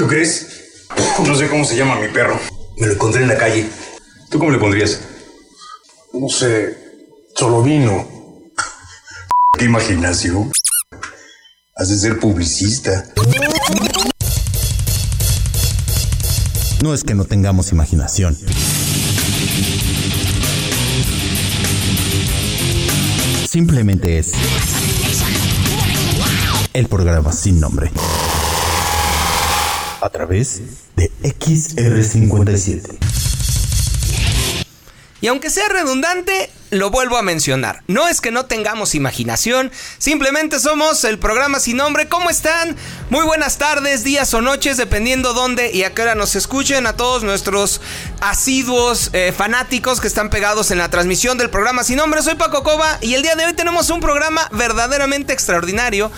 ¿Tú crees? No sé cómo se llama mi perro. Me lo encontré en la calle. ¿Tú cómo le pondrías? No sé, solo vino. ¿Qué imaginación? Has de ser publicista. No es que no tengamos imaginación. Simplemente es el programa sin nombre. A través de XR57. Y aunque sea redundante, lo vuelvo a mencionar. No es que no tengamos imaginación, simplemente somos el programa sin nombre. ¿Cómo están? Muy buenas tardes, días o noches, dependiendo dónde y a qué hora nos escuchen. A todos nuestros asiduos eh, fanáticos que están pegados en la transmisión del programa sin nombre. Soy Paco Cova y el día de hoy tenemos un programa verdaderamente extraordinario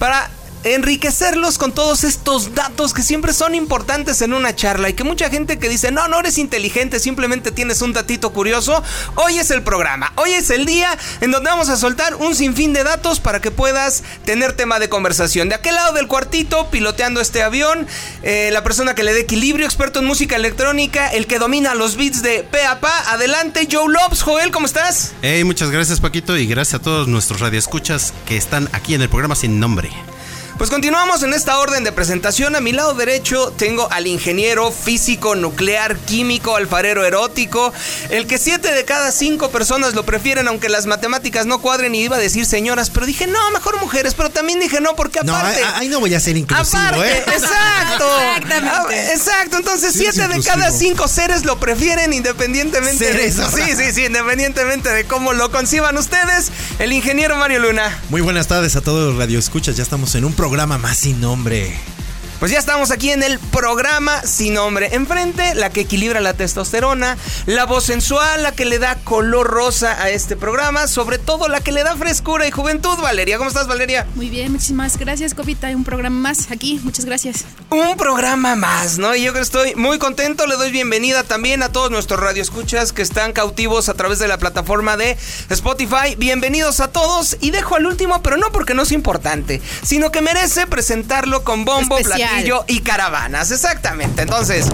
para enriquecerlos con todos estos datos que siempre son importantes en una charla y que mucha gente que dice, no, no eres inteligente, simplemente tienes un datito curioso, hoy es el programa, hoy es el día en donde vamos a soltar un sinfín de datos para que puedas tener tema de conversación. De aquel lado del cuartito, piloteando este avión, eh, la persona que le dé equilibrio, experto en música electrónica, el que domina los beats de pe pa, adelante, Joe Lobs, Joel, ¿cómo estás? Hey, muchas gracias Paquito y gracias a todos nuestros radioescuchas que están aquí en el programa sin nombre. Pues continuamos en esta orden de presentación. A mi lado derecho tengo al ingeniero físico, nuclear, químico, alfarero erótico, el que siete de cada cinco personas lo prefieren, aunque las matemáticas no cuadren. Y iba a decir señoras, pero dije no, mejor mujeres. Pero también dije no, porque aparte. No, ahí no voy a ser inclusivo, aparte, ¿eh? Exacto. Exactamente. Exacto. Entonces, Sí, siete de cada cinco seres lo prefieren independientemente. Seres, de, ahora. sí, sí, sí, independientemente de cómo lo conciban ustedes. El ingeniero Mario Luna. Muy buenas tardes a todos los radioescuchas. Ya estamos en un programa más sin nombre. Pues ya estamos aquí en el programa sin nombre. Enfrente, la que equilibra la testosterona, la voz sensual, la que le da color rosa a este programa, sobre todo la que le da frescura y juventud, Valeria. ¿Cómo estás, Valeria? Muy bien, muchísimas gracias, Copita. Un programa más aquí, muchas gracias. Un programa más, ¿no? Y yo que estoy muy contento, le doy bienvenida también a todos nuestros radioescuchas que están cautivos a través de la plataforma de Spotify. Bienvenidos a todos y dejo al último, pero no porque no es importante, sino que merece presentarlo con bombo, Especial. Y caravanas. Exactamente. Entonces,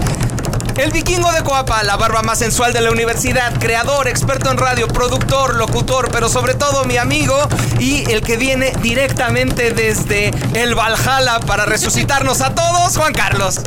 el vikingo de Coapa, la barba más sensual de la universidad, creador, experto en radio, productor, locutor, pero sobre todo mi amigo y el que viene directamente desde el Valhalla para resucitarnos a todos, Juan Carlos.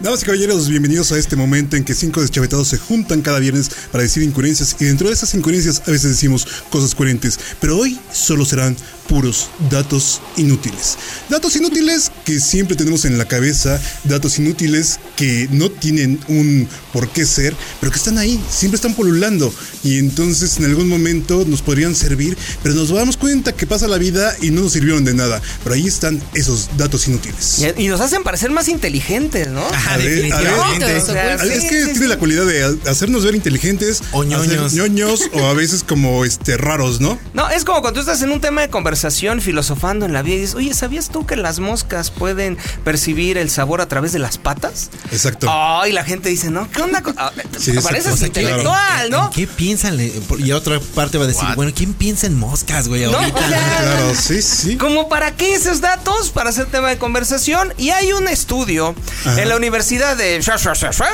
Damas y caballeros, bienvenidos a este momento en que cinco deschavetados se juntan cada viernes para decir incoherencias y dentro de esas incoherencias a veces decimos cosas coherentes, pero hoy solo serán puros datos inútiles. Datos inútiles que siempre tenemos en la cabeza, datos inútiles que no tienen un por qué ser, pero que están ahí, siempre están polulando y entonces en algún momento nos podrían servir, pero nos damos cuenta que pasa la vida y no nos sirvieron de nada, pero ahí están esos datos inútiles. Y, y nos hacen parecer más inteligentes, ¿no? Ajá, A ver, a ver, O sea, Ah, es sí, que sí, tiene sí. la cualidad de hacernos ver inteligentes O ñoños. ñoños o a veces como este raros, ¿no? No, es como cuando tú estás en un tema de conversación filosofando en la vida y dices, oye, ¿sabías tú que las moscas pueden percibir el sabor a través de las patas? Exacto. Ay, la gente dice, ¿no? ¿Qué onda? con- Ah, Sí, Pareces intelectual, ¿En ¿no? qué piensan? Y otra parte va a decir, bueno, ¿quién piensa en moscas, güey? No, ahorita? o sea, Claro, sí, sí. ¿Como para qué esos datos? Para hacer tema de conversación. Y hay un estudio Ajá. en la Universidad de...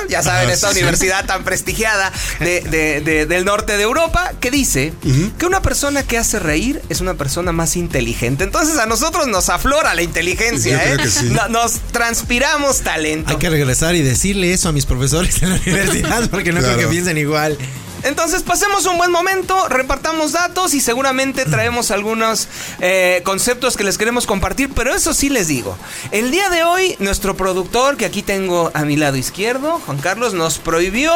Ya saben, Ajá, esta sí, sí. universidad tan prestigiada de- de- de- del norte de Europa, que dice que una persona que hace reír es una persona más inteligente. Entonces a nosotros nos aflora la inteligencia, Yo ¿eh? creo que sí. No- nos transpiramos talento. Hay que regresar y decirle eso a mis profesores en la universidad porque no Claro. creo que piensen igual. Entonces pasemos un buen momento, repartamos datos y seguramente traemos algunos eh, conceptos que les queremos compartir, pero eso sí les digo. El día de hoy nuestro productor, que aquí tengo a mi lado izquierdo, Juan Carlos, nos prohibió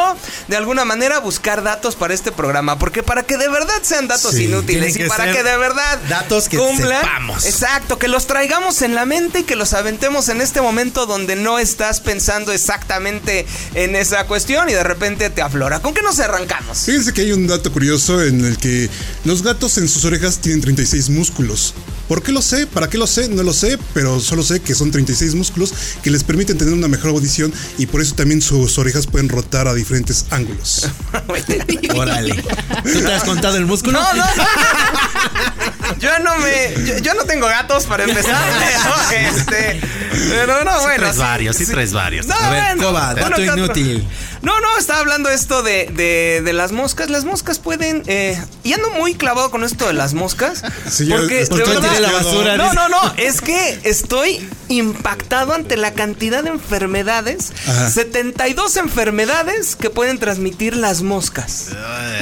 de alguna manera buscar datos para este programa, porque para que de verdad sean datos Sí, inútiles y para que de verdad datos que cumplan, sepamos. Exacto, que los traigamos en la mente y que los aventemos en este momento donde no estás pensando exactamente en esa cuestión y de repente te aflora. ¿Con qué nos arrancamos? Fíjense que hay un dato curioso en el que los gatos en sus orejas tienen 36 músculos. ¿Por qué lo sé? ¿Para qué lo sé? No lo sé, pero solo sé que son 36 músculos que les permiten tener una mejor audición y por eso también sus orejas pueden rotar a diferentes ángulos. Órale. ¿Tú te has contado el músculo? No, no. yo no me. Yo, yo no tengo gatos para empezar. pero, este. Pero no, bueno. sí, varios, sí sí. traes varios. No, A ver, bueno, Coba, dato inútil. No, no, estaba hablando esto de, de, de las moscas. Las moscas pueden. Eh, y ando muy clavado con esto de las moscas. Sí, yo- porque ¿por de qué verdad- la basura? No, no, no. Es que estoy impactado ante la cantidad de enfermedades. Ajá. 72 enfermedades que pueden transmitir las moscas.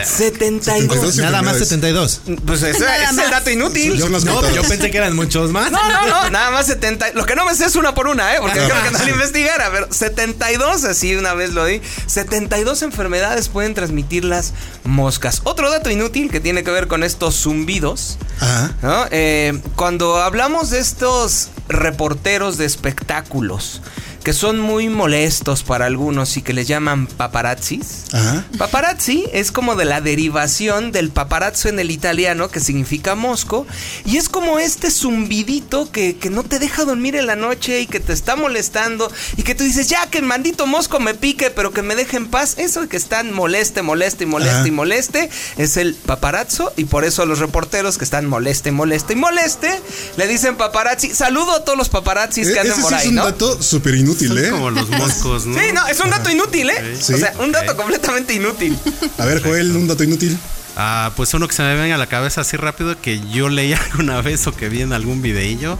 72. 72. Nada más 72. Pues ese es el dato inútil. Las No, yo pensé que eran muchos más. No, no, no, nada más 70. Lo que no me sé es una por una, ¿eh? Porque creo que no lo investigara, pero 72, así una vez lo di. 72 enfermedades pueden transmitir las moscas. Otro dato inútil que tiene que ver con estos zumbidos. Ajá. ¿no? Eh, cuando hablamos de estos reporteros de espectáculos que son muy molestos para algunos y que les llaman paparazzis. Ajá. Paparazzi es como de la derivación del paparazzo en el italiano, que significa mosco, y es como este zumbidito que, que no te deja dormir en la noche y que te está molestando, y que tú dices, ya que el maldito mosco me pique, pero que me deje en paz. Eso de que están moleste, moleste y moleste Ajá. y moleste es el paparazzo, y por eso los reporteros que están moleste, moleste y moleste le dicen paparazzi. Saludo a todos los paparazzis que E- andan Ese por sí ahí, es un ¿no? dato súper inútil, Son ¿eh? como los moscos, ¿no? Sí, no, es un dato inútil, ¿eh? Sí. O sea, un dato completamente inútil. A ver, Joel, un dato inútil. Ah, pues uno que se me venga a la cabeza así rápido que yo leí alguna vez o que vi en algún videillo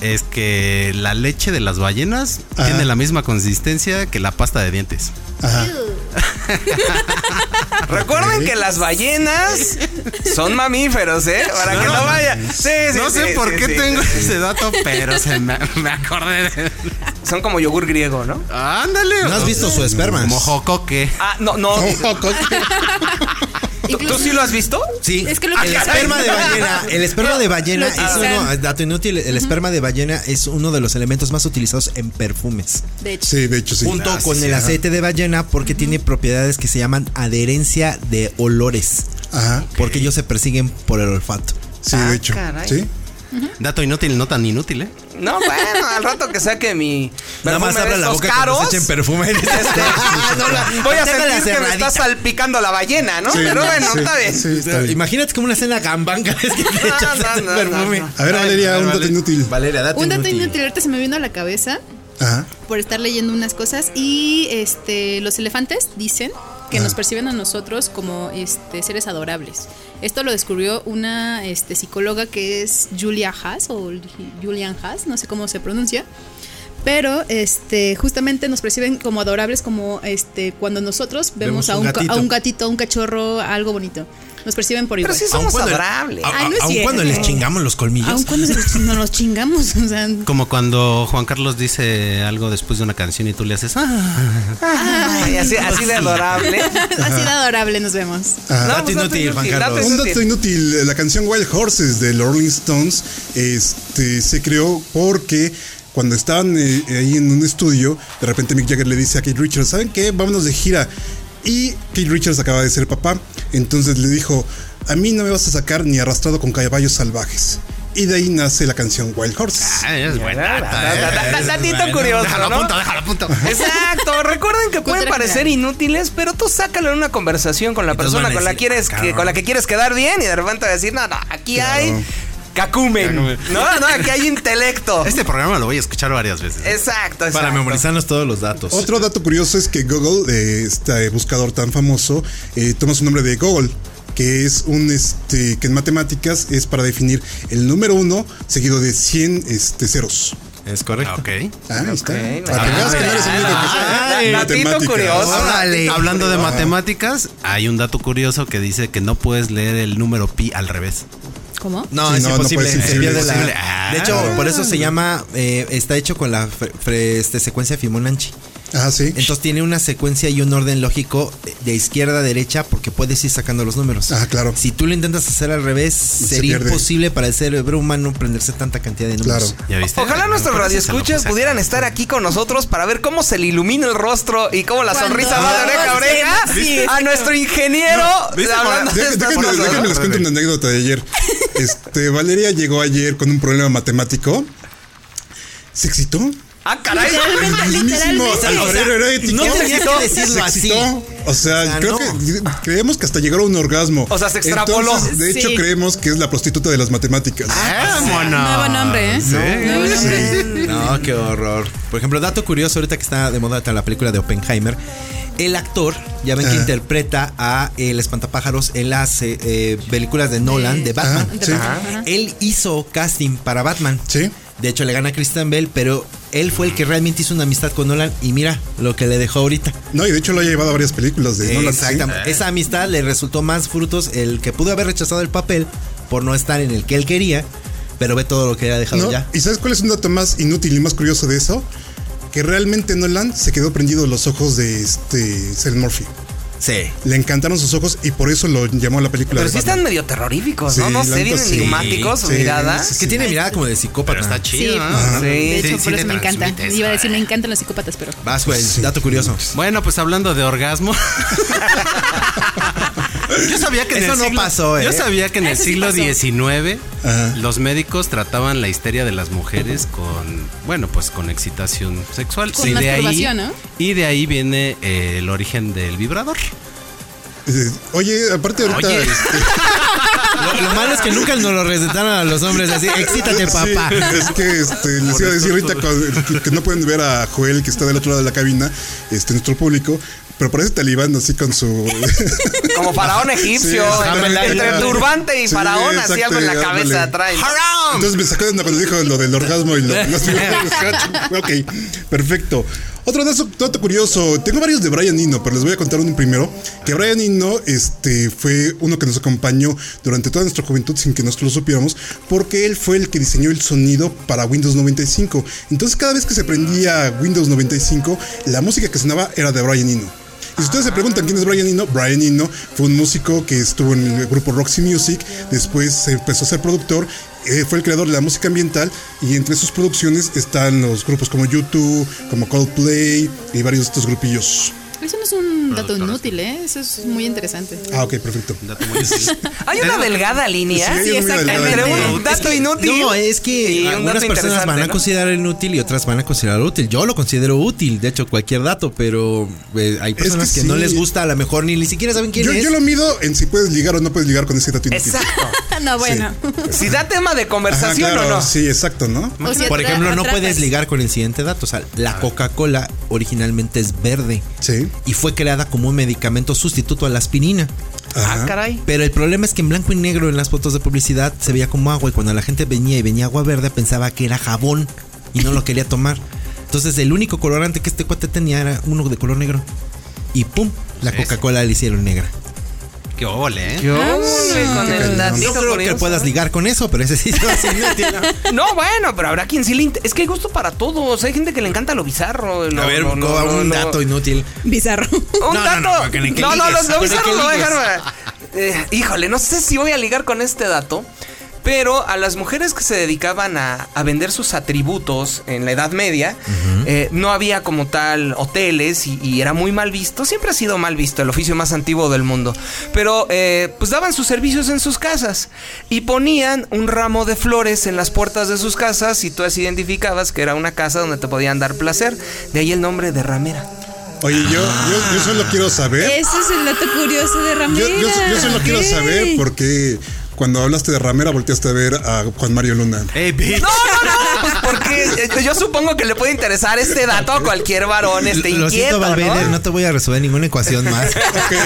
es que la leche de las ballenas Ajá. tiene la misma consistencia que la pasta de dientes. Ajá. Recuerden que las ballenas son mamíferos, ¿eh? Para que no vaya. Sí, sí, no sé sí, por sí, qué sí, tengo ese dato, pero se me, me acordé de... Son como yogur griego, ¿no? Ándale. ¿No has visto su esperma? Como jocoque. Ah, no, no. ¿Tú, tú sí lo has visto? Sí, Es que lo el que- esperma de ballena, el esperma de ballena Lo es uno, dato inútil, el esperma de ballena es uno de los elementos más utilizados en perfumes, De hecho. Sí, de hecho, sí. junto Ah, con sí, el ajá. aceite de ballena porque tiene propiedades que se llaman adherencia de olores, Ajá. porque ellos se persiguen por el olfato. Sí, Ah, de hecho. caray. Sí. Dato inútil, no tan inútil, ¿eh? No, bueno, al rato que saque mi. Nada más abra la boca cuando caros. se echen perfume. Este, No, la- voy a sentir que me está salpicando la ballena, ¿no? Sí, Pero bueno, sí, está bien. Sí, está bien. Imagínate como una cena gambán cada vez que te No, echas no, perfume. no, no. A ver, Valeria, un dato inútil. Valeria, dato Un dato inútil. inútil, ahorita se me vino a la cabeza Ajá. por estar leyendo unas cosas y este los elefantes dicen que nos perciben a nosotros como este seres adorables. Esto lo descubrió una este, psicóloga que es Julia Haas o Julian Haas, no sé cómo se pronuncia. Pero este justamente nos perciben como adorables como este cuando nosotros vemos, Vemos a, un a un gatito, a un cachorro, algo bonito. Nos perciben por Pero igual. sí Aun somos cuando- adorables. a- no aun cuando les chingamos los colmillos. Aun cuando nos los chingamos, o sea, Como cuando Juan Carlos dice algo después de una canción y tú le haces... Ah, Ay, así, así de adorable. así de adorable nos vemos. Ajá. Dato pues, inútil, Juan Carlos. Un dato inútil, la canción Wild Horses de los Rolling Stones este, se creó porque cuando estaban eh, ahí en un estudio, de repente Mick Jagger le dice a Kate Richards, ¿saben qué? Vámonos de gira. Y Kate Richards acaba de ser papá, entonces le dijo, a mí no me vas a sacar ni arrastrado con caballos salvajes. Y de ahí nace la canción Wild Horses. Ah, es buena. Da- Datito curioso, Déjalo punto, déjalo punto. Exacto, recuerden que pueden parecer inútiles, pero tú sácalo en una conversación con la persona con la quieres que, cabrón. con la que quieres quedar bien y de repente va a decir, no, no, aquí hay cacumen. No, no, aquí hay intelecto. Este programa lo voy a escuchar varias veces. Exacto, exacto. Para memorizarnos todos los datos. Otro dato curioso es que Google, eh, este buscador tan famoso, eh, toma su nombre de Google, que es un, este, que en matemáticas es para definir el número uno seguido de 100 este, ceros. Es correcto. Ok. Ah, ahí está. Ok, Para que veas que no eres el único que sabe Ay, matemáticas. datito curioso. Órale. Hablando de matemáticas, hay un dato curioso que dice que no puedes leer el número pi al revés. ¿Cómo? No, Sí, es no, no imposible. ser pierde la-. Ah. de hecho, por eso se llama, eh, está hecho con la fre- fre- este, secuencia Fibonacci. Ah, sí. Entonces tiene una secuencia y un orden lógico de izquierda a derecha porque puedes ir sacando los números. Ah, claro. Si tú lo intentas hacer al revés, Se sería pierde. imposible para el cerebro humano prenderse tanta cantidad de números. Claro. ¿Ya viste? Ojalá nuestros eso se lo radioescuchas pudieran estar aquí con nosotros para ver cómo se le ilumina el rostro y cómo la sonrisa va de oreja a oreja Sí. a nuestro ingeniero Déjenme, ¿no? les cuento una anécdota de ayer. Este, Valeria llegó ayer con un problema matemático. ¿Se excitó? Ah, caray. Literalmente, Mismísimo literalmente. alfarero herético. no tenías que Se decirlo así. excitó. O sea, O sea, creo no. que creemos que hasta llegaron a un orgasmo. O sea, se extrapoló. Entonces, de hecho, Sí. creemos que es la prostituta de las matemáticas. ¡Vámonos! Nuevo nombre, ¿eh? Sí. Nuevo nombre. No, qué horror. Por ejemplo, dato curioso, ahorita que está de moda la película de Oppenheimer, el actor, ya ven que Ajá. interpreta a el espantapájaros en las eh, eh, películas de Nolan, de Batman. Ajá, sí. Ajá. Él hizo casting para Batman. Sí. De hecho, le gana a Christian Bell, pero él fue el que realmente hizo una amistad con Nolan y mira lo que le dejó ahorita. No, y de hecho lo ha llevado a varias películas de Nolan. sí. Exactamente. Esa amistad le resultó más frutos el que pudo haber rechazado el papel por no estar en el que él quería, pero ve todo lo que ha dejado ¿No? ya. ¿Y sabes cuál es un dato más inútil y más curioso de eso? Que realmente Nolan se quedó prendido los ojos de este Cillian Murphy. Sí. Le encantaron sus ojos y por eso lo llamó a la película Pero de sí Batman. están medio terroríficos, ¿no? Sí, No sé, bien sí. enigmáticos su Sí, mirada. sí, Es que tiene mirada como de psicópata. Pero está Sí, chido, ¿no? Sí. de hecho, Sí, por sí eso me encanta. Iba a decir, me encantan los psicópatas, pero. Vas, güey. Sí. Dato curioso. Bueno, pues hablando de orgasmo. yo sabía que en Eso el no siglo- pasó, ¿eh? Yo sabía que en el Eso sí siglo pasó. XIX Ajá. los médicos trataban la histeria de las mujeres con, bueno, pues con excitación sexual. Con y de ahí, masturbación, ¿no? y de ahí viene eh, el origen del vibrador. Oye, aparte ahorita... Oye. este, Lo, lo malo es que nunca nos lo recetaron a los hombres así. Excítate, papá. Sí, es que este, les iba a decir ahorita que, que no pueden ver a Joel que está del otro lado de la cabina, este, nuestro público, pero parece talibán así con su... Como faraón egipcio, Sí, entre, turbante y Sí, faraón, así exacto, algo en la ándale. cabeza trae. Entonces me sacó de cuando dijo lo del orgasmo y lo, los Ok, perfecto. Otro dato, dato curioso, tengo varios de Brian Eno, pero les voy a contar uno primero. Que Brian Eno este, fue uno que nos acompañó durante toda nuestra juventud sin que nosotros lo supiéramos, porque él fue el que diseñó el sonido para Windows 95. Entonces cada vez que se prendía Windows 95, la música que sonaba era de Brian Eno. Y si ustedes se preguntan quién es Brian Eno, Brian Eno fue un músico que estuvo en el grupo Roxy Music, después se empezó a ser productor, eh, fue el creador de la música ambiental y entre sus producciones están los grupos como YouTube, como Coldplay y varios de estos grupillos. Eso no es un dato inútil, ¿eh? Eso es muy interesante. Ah, ok, perfecto. Un dato muy útil. Hay una delgada línea Sí, línea. un dato inútil. No, es que un algunas personas van a considerar inútil y otras van a considerar útil. Yo lo considero útil, de hecho, cualquier dato, pero eh, hay personas que, que no sí. les gusta, a lo mejor ni, ni siquiera saben quién Yo, es. yo lo mido en si puedes ligar o no puedes ligar con ese dato inútil. Exacto. no, bueno. Si da tema de Ajá, conversación claro, o no. Sí, exacto, ¿no? O Por ejemplo, no puedes ligar con el siguiente dato. O sea, la Coca-Cola originalmente es verde Sí. Y fue creada como un medicamento sustituto a la aspirina. Ah, caray. Pero el problema es que en blanco y negro en las fotos de publicidad se veía como agua y cuando la gente venía y venía agua verde pensaba que era jabón y no lo quería tomar. Entonces el único colorante que este cuate tenía era uno de color negro. Y pum, la Coca-Cola le hicieron negra. Qué ole, ¿eh? Yo con el cañón. datito No creo que puedas ligar con eso, pero ese sí ¿no? No, bueno, pero habrá quien sí le... inter- Es que hay gusto para todos. Hay gente que le encanta lo bizarro. lo- A ver, lo- lo- coba, un dato inútil. Bizarro. Un No, no, dato. no, no, no, el bizarro lo voy a dejar. eh, híjole, no sé si voy a ligar con este dato. Pero a las mujeres que se dedicaban a, a vender sus atributos en la Edad Media, eh, no había como tal hoteles y, y era muy mal visto. Siempre ha sido mal visto, el oficio más antiguo del mundo. Pero eh, pues daban sus servicios en sus casas y ponían un ramo de flores en las puertas de sus casas y tú así identificabas que era una casa donde te podían dar placer. De ahí el nombre de ramera. Oye, yo, yo, yo solo quiero saber. Ese es el dato curioso de Yo, Ramírez. yo, yo solo quiero saber por qué cuando hablaste de Ramera volteaste a ver a Juan Mario Luna. Hey, bitch. No, no, no, pues porque eh, yo supongo que le puede interesar este dato a cualquier varón este Lo inquieto, siento, Valverde, ¿no? no te voy a resolver ninguna ecuación más. Ok,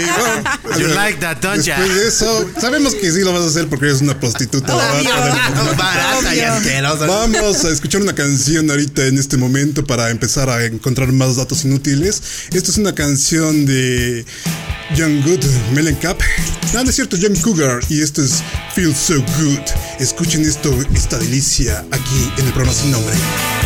bueno. You ver, like that, don't ya? Después de eso, sabemos que sí lo vas a hacer porque eres una prostituta barata Barata y asquerosa. Vamos a escuchar una canción ahorita en este momento para empezar a encontrar más datos inútiles. Esto es una canción de Young Good Mellencamp. No, no es cierto, Young Cougar. Y esto es Feel So Good. Escuchen esto, esta delicia aquí en el programa sin nombre.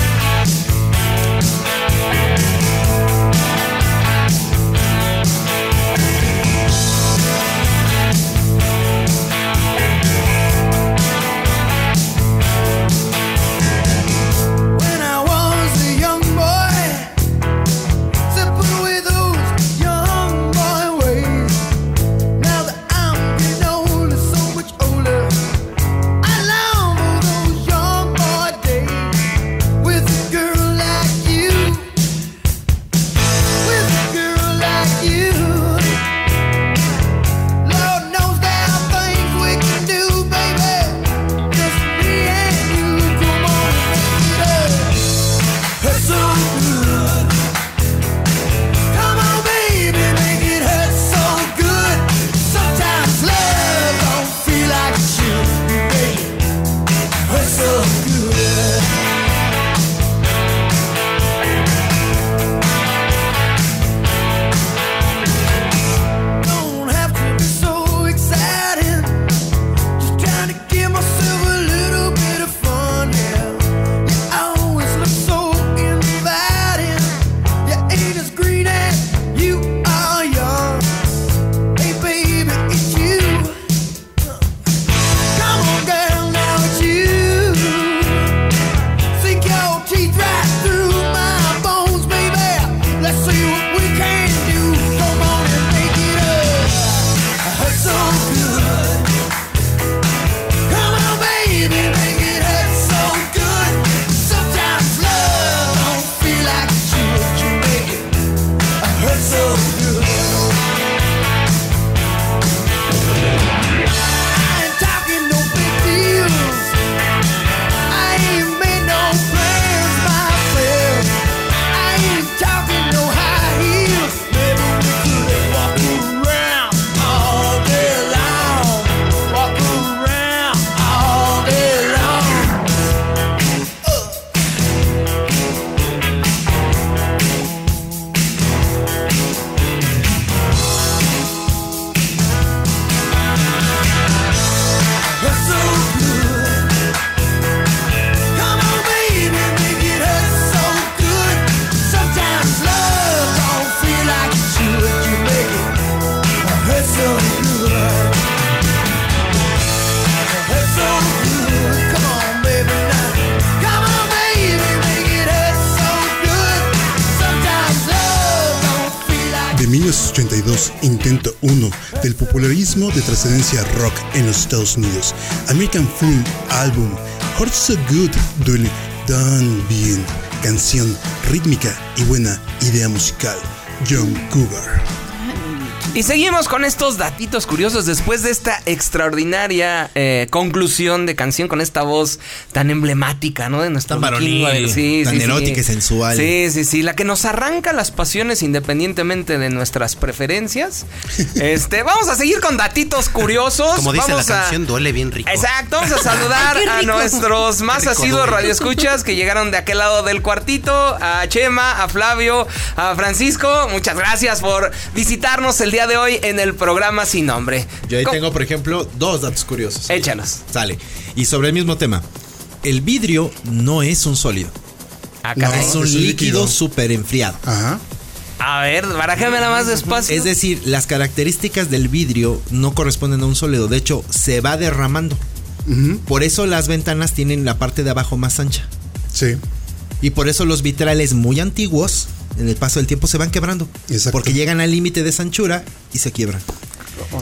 Rock en los Estados Unidos. American Fool Album, Hurt So Good, Duele Tan Bien, canción rítmica y buena idea musical. John Cougar. Y seguimos con estos datitos curiosos después de esta extraordinaria eh, conclusión de canción con esta voz tan emblemática, ¿no? De nuestro Tan tan erótica y sensual. Sí, sí, sí, la que nos arranca las pasiones independientemente de nuestras preferencias. este, vamos a seguir con datitos curiosos. Como dice la a- canción, duele bien rico. Exacto, vamos a saludar a nuestros más asiduos radioescuchas que llegaron de aquel lado del cuartito, a Chema, a Flavio, a Francisco. Muchas gracias por visitarnos el día de hoy en el programa Sin Nombre. Yo ahí Co- tengo, por ejemplo, dos datos curiosos. Échalos. Sale. Y sobre el mismo tema. El vidrio no es un sólido. Ah, No. es un es un líquido líquido. súper enfriado. Ajá. A ver, barájamela más despacio. Es decir, las características del vidrio no corresponden a un sólido. De hecho, se va derramando. Por eso las ventanas tienen la parte de abajo más ancha. Sí. Y por eso los vitrales muy antiguos, en el paso del tiempo, se van quebrando. Exacto. Porque llegan al límite de esa anchura y se quiebran.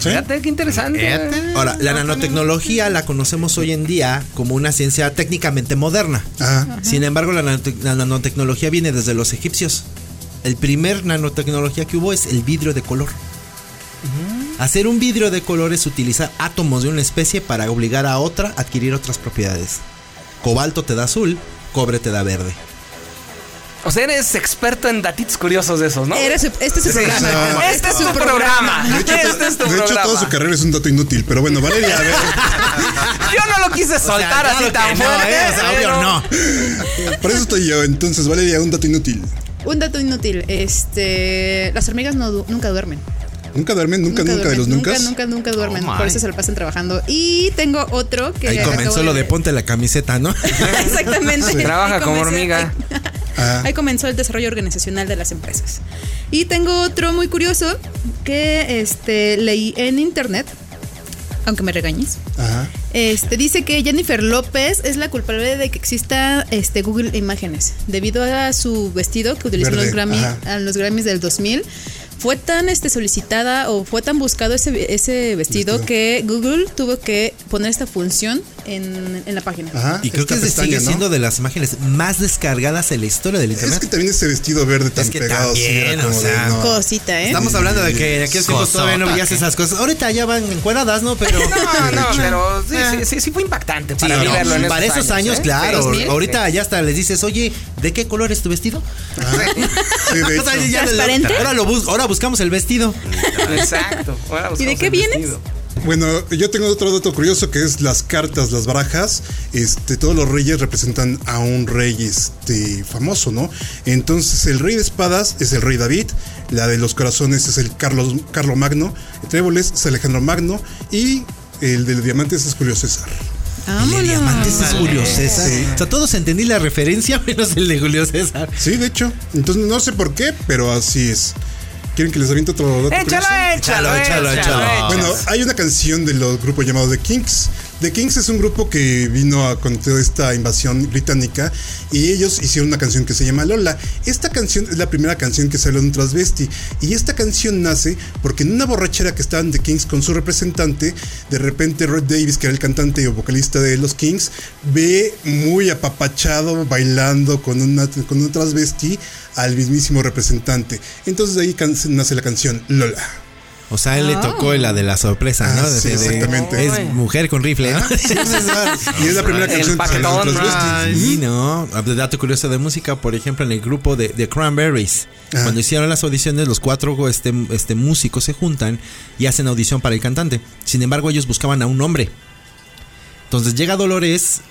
¿Sí? Fíjate qué interesante. Fíjate. Ahora, la nanotecnología la conocemos hoy en día como una ciencia técnicamente moderna. Ajá. Sin embargo, la, nanote- la nanotecnología viene desde los egipcios. El primer nanotecnología que hubo es el vidrio de color. Hacer un vidrio de color es utilizar átomos de una especie para obligar a otra a adquirir otras propiedades. Cobalto te da azul, cobre te da verde. O sea, eres experto en datitos curiosos de esos, ¿no? Eres- este es su programa. Este es tu programa. De hecho, Este es tu de hecho, programa. toda su carrera es un dato inútil. Pero bueno, Valeria, a ver. Yo no lo quise soltar claro así tan no, fuerte. eh, o sea, obvio no. Por eso estoy yo. Entonces, Valeria, un dato inútil. Un dato inútil. Este, las hormigas no nunca duermen. Nunca duermen, nunca, nunca, de duermen, los nunca. Nunca, nunca, nunca duermen. Oh. Por eso se lo pasan trabajando. Y tengo otro que. Ahí comenzó lo de ponte la camiseta, ¿no? Exactamente. Trabaja como hormiga. Ahí, Ah. ahí comenzó el desarrollo organizacional de las empresas. Y tengo otro muy curioso que este, leí en internet, aunque me regañes. Ajá. Este dice que Jennifer López es la culpable de que exista este Google Imágenes debido a su vestido que utilizó en los Grammy, a los Grammys del 2000. Fue tan este solicitada o fue tan buscado ese, ese vestido, Vestido. que Google tuvo que poner esta función en, en la página. Ajá. Y creo que se pestaña, sigue ¿no? siendo de las imágenes más descargadas en la historia del Es internet. que también ese vestido verde tan Es que pegado. también, o de, sea, no. Cosita, ¿eh? Estamos hablando de que en aquellos tiempos todavía no veías esas cosas. Ahorita ya van encuadradas, ¿no? Pero. No, no, pero sí, sí, sí, sí fue impactante Sí, para mí no, verlo en para esos años, ¿eh? claro. 2000, Ahorita ya hasta les dices, oye, ¿de qué color es tu vestido? Ahora, buscamos el vestido. Exacto. Ahora ¿Y de qué vienes? Bueno, yo tengo otro dato curioso que es las cartas, las barajas. Este, todos los reyes representan a un rey este, famoso, ¿no? Entonces, el rey de espadas es el rey David, la de los corazones es el Carlos, Carlo Magno, el tréboles es Alejandro Magno y el de los diamantes es Julio César. El de diamantes es Julio César. O sea, todos entendí la referencia, menos el de Julio César. Sí, de hecho. Entonces, no sé por qué, pero así es. ¿Quieren que les aviente otro dato? Échalo, échalo, Échalo, échalo, échalo. Bueno, hay una canción de los grupos llamado The Kings. The Kings es un grupo que vino a, con toda esta invasión británica y ellos hicieron una canción que se llama Lola. Esta canción es la primera canción que salió de un transvesti y esta canción nace porque en una borrachera que estaban The Kings con su representante, de repente Rod Davis, que era el cantante y vocalista de los Kings, ve muy apapachado bailando con una con un transvesti al mismísimo representante. Entonces de ahí nace la canción Lola. O sea, él le tocó la de la sorpresa, ¿no? Ah, De- sí, de- exactamente. Es mujer con rifle, ¿no? y es la primera canción que transvesti. Sí, no. Dato curioso de música, por ejemplo, en el grupo de, de Cranberries. Cuando hicieron las audiciones, los cuatro este, este, músicos se juntan y hacen audición para el cantante. Sin embargo, ellos buscaban a un hombre. Entonces llega Dolores,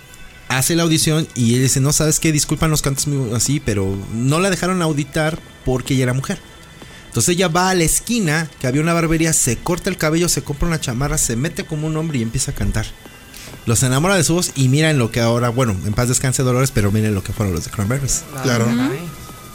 hace la audición y él dice, no sabes qué, disculpan los cantos así, pero no la dejaron auditar porque ella era mujer. Entonces ella va a la esquina, que había una barbería, se corta el cabello, se compra una chamarra, se mete como un hombre y empieza a cantar. Los enamora de su voz y miren lo que ahora, bueno, en paz descanse Dolores, pero miren lo que fueron los de Cranberries. Claro.